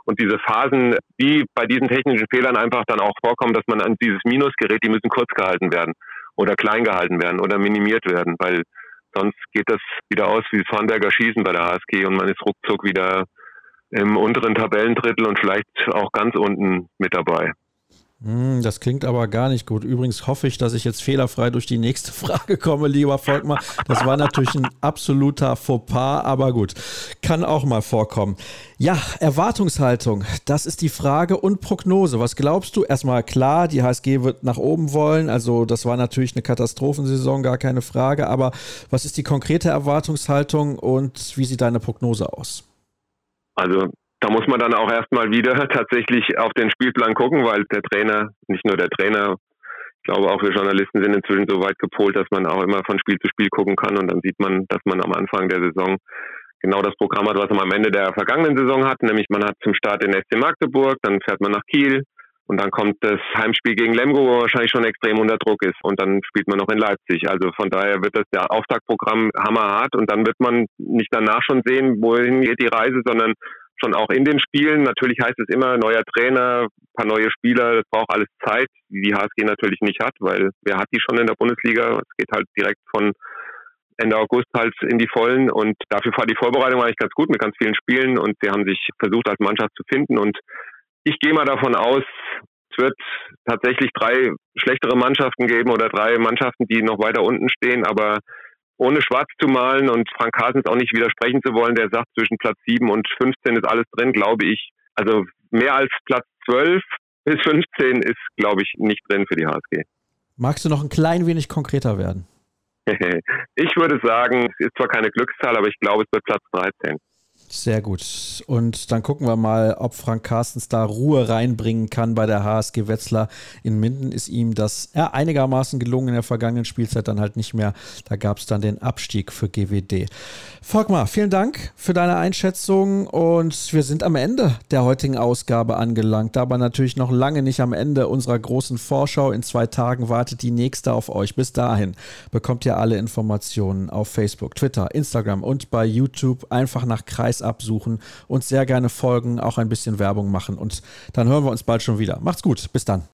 und diese Phasen, die bei diesen technischen Fehlern einfach dann auch vorkommen, dass man an dieses Minusgerät, die müssen kurz gehalten werden oder klein gehalten werden oder minimiert werden, weil sonst geht das wieder aus wie Farnberger Schießen bei der HSG und man ist ruckzuck wieder im unteren Tabellendrittel und vielleicht auch ganz unten mit dabei. Hm, das klingt aber gar nicht gut. Übrigens hoffe ich, dass ich jetzt fehlerfrei durch die nächste Frage komme, lieber Volkmar. Das war natürlich ein absoluter Fauxpas, aber gut, kann auch mal vorkommen. Ja, Erwartungshaltung, das ist die Frage und Prognose. Was glaubst du? Erstmal klar, die HSG wird nach oben wollen. Also das war natürlich eine Katastrophensaison, gar keine Frage. Aber was ist die konkrete Erwartungshaltung und wie sieht deine Prognose aus? Also da muss man dann auch erstmal wieder tatsächlich auf den Spielplan gucken, weil der Trainer, nicht nur der Trainer, ich glaube auch wir Journalisten sind inzwischen so weit gepolt, dass man auch immer von Spiel zu Spiel gucken kann und dann sieht man, dass man am Anfang der Saison genau das Programm hat, was man am Ende der vergangenen Saison hat, nämlich man hat zum Start den SC Magdeburg, dann fährt man nach Kiel und dann kommt das Heimspiel gegen Lemgo, wo wahrscheinlich schon extrem unter Druck ist und dann spielt man noch in Leipzig. Also von daher wird das der Auftaktprogramm hammerhart und dann wird man nicht danach schon sehen, wohin geht die Reise, sondern schon auch in den Spielen. Natürlich heißt es immer neuer Trainer, paar neue Spieler, das braucht alles Zeit, die die HSG natürlich nicht hat, weil wer hat die schon in der Bundesliga? Es geht halt direkt von Ende August halt in die Vollen und dafür war die Vorbereitung eigentlich ganz gut mit ganz vielen Spielen und sie haben sich versucht als Mannschaft zu finden und ich gehe mal davon aus, es wird tatsächlich drei schlechtere Mannschaften geben oder drei Mannschaften, die noch weiter unten stehen, aber ohne schwarz zu malen und Frank Carstens auch nicht widersprechen zu wollen, der sagt, zwischen Platz 7 und 15 ist alles drin, glaube ich. Also mehr als Platz 12 bis 15 ist, glaube ich, nicht drin für die HSG. Magst du noch ein klein wenig konkreter werden? ich würde sagen, es ist zwar keine Glückszahl, aber ich glaube, es wird Platz 13. Sehr gut. Und dann gucken wir mal, ob Frank Carstens da Ruhe reinbringen kann bei der HSG Wetzlar. In Minden ist ihm das ja, einigermaßen gelungen in der vergangenen Spielzeit, dann halt nicht mehr. Da gab es dann den Abstieg für GWD. Volkmar, vielen Dank für deine Einschätzung und wir sind am Ende der heutigen Ausgabe angelangt, aber natürlich noch lange nicht am Ende unserer großen Vorschau. In zwei Tagen wartet die nächste auf euch. Bis dahin bekommt ihr alle Informationen auf Facebook, Twitter, Instagram und bei YouTube einfach nach Kreis Kreis absuchen, uns sehr gerne folgen, auch ein bisschen Werbung machen und dann hören wir uns bald schon wieder. Macht's gut, bis dann.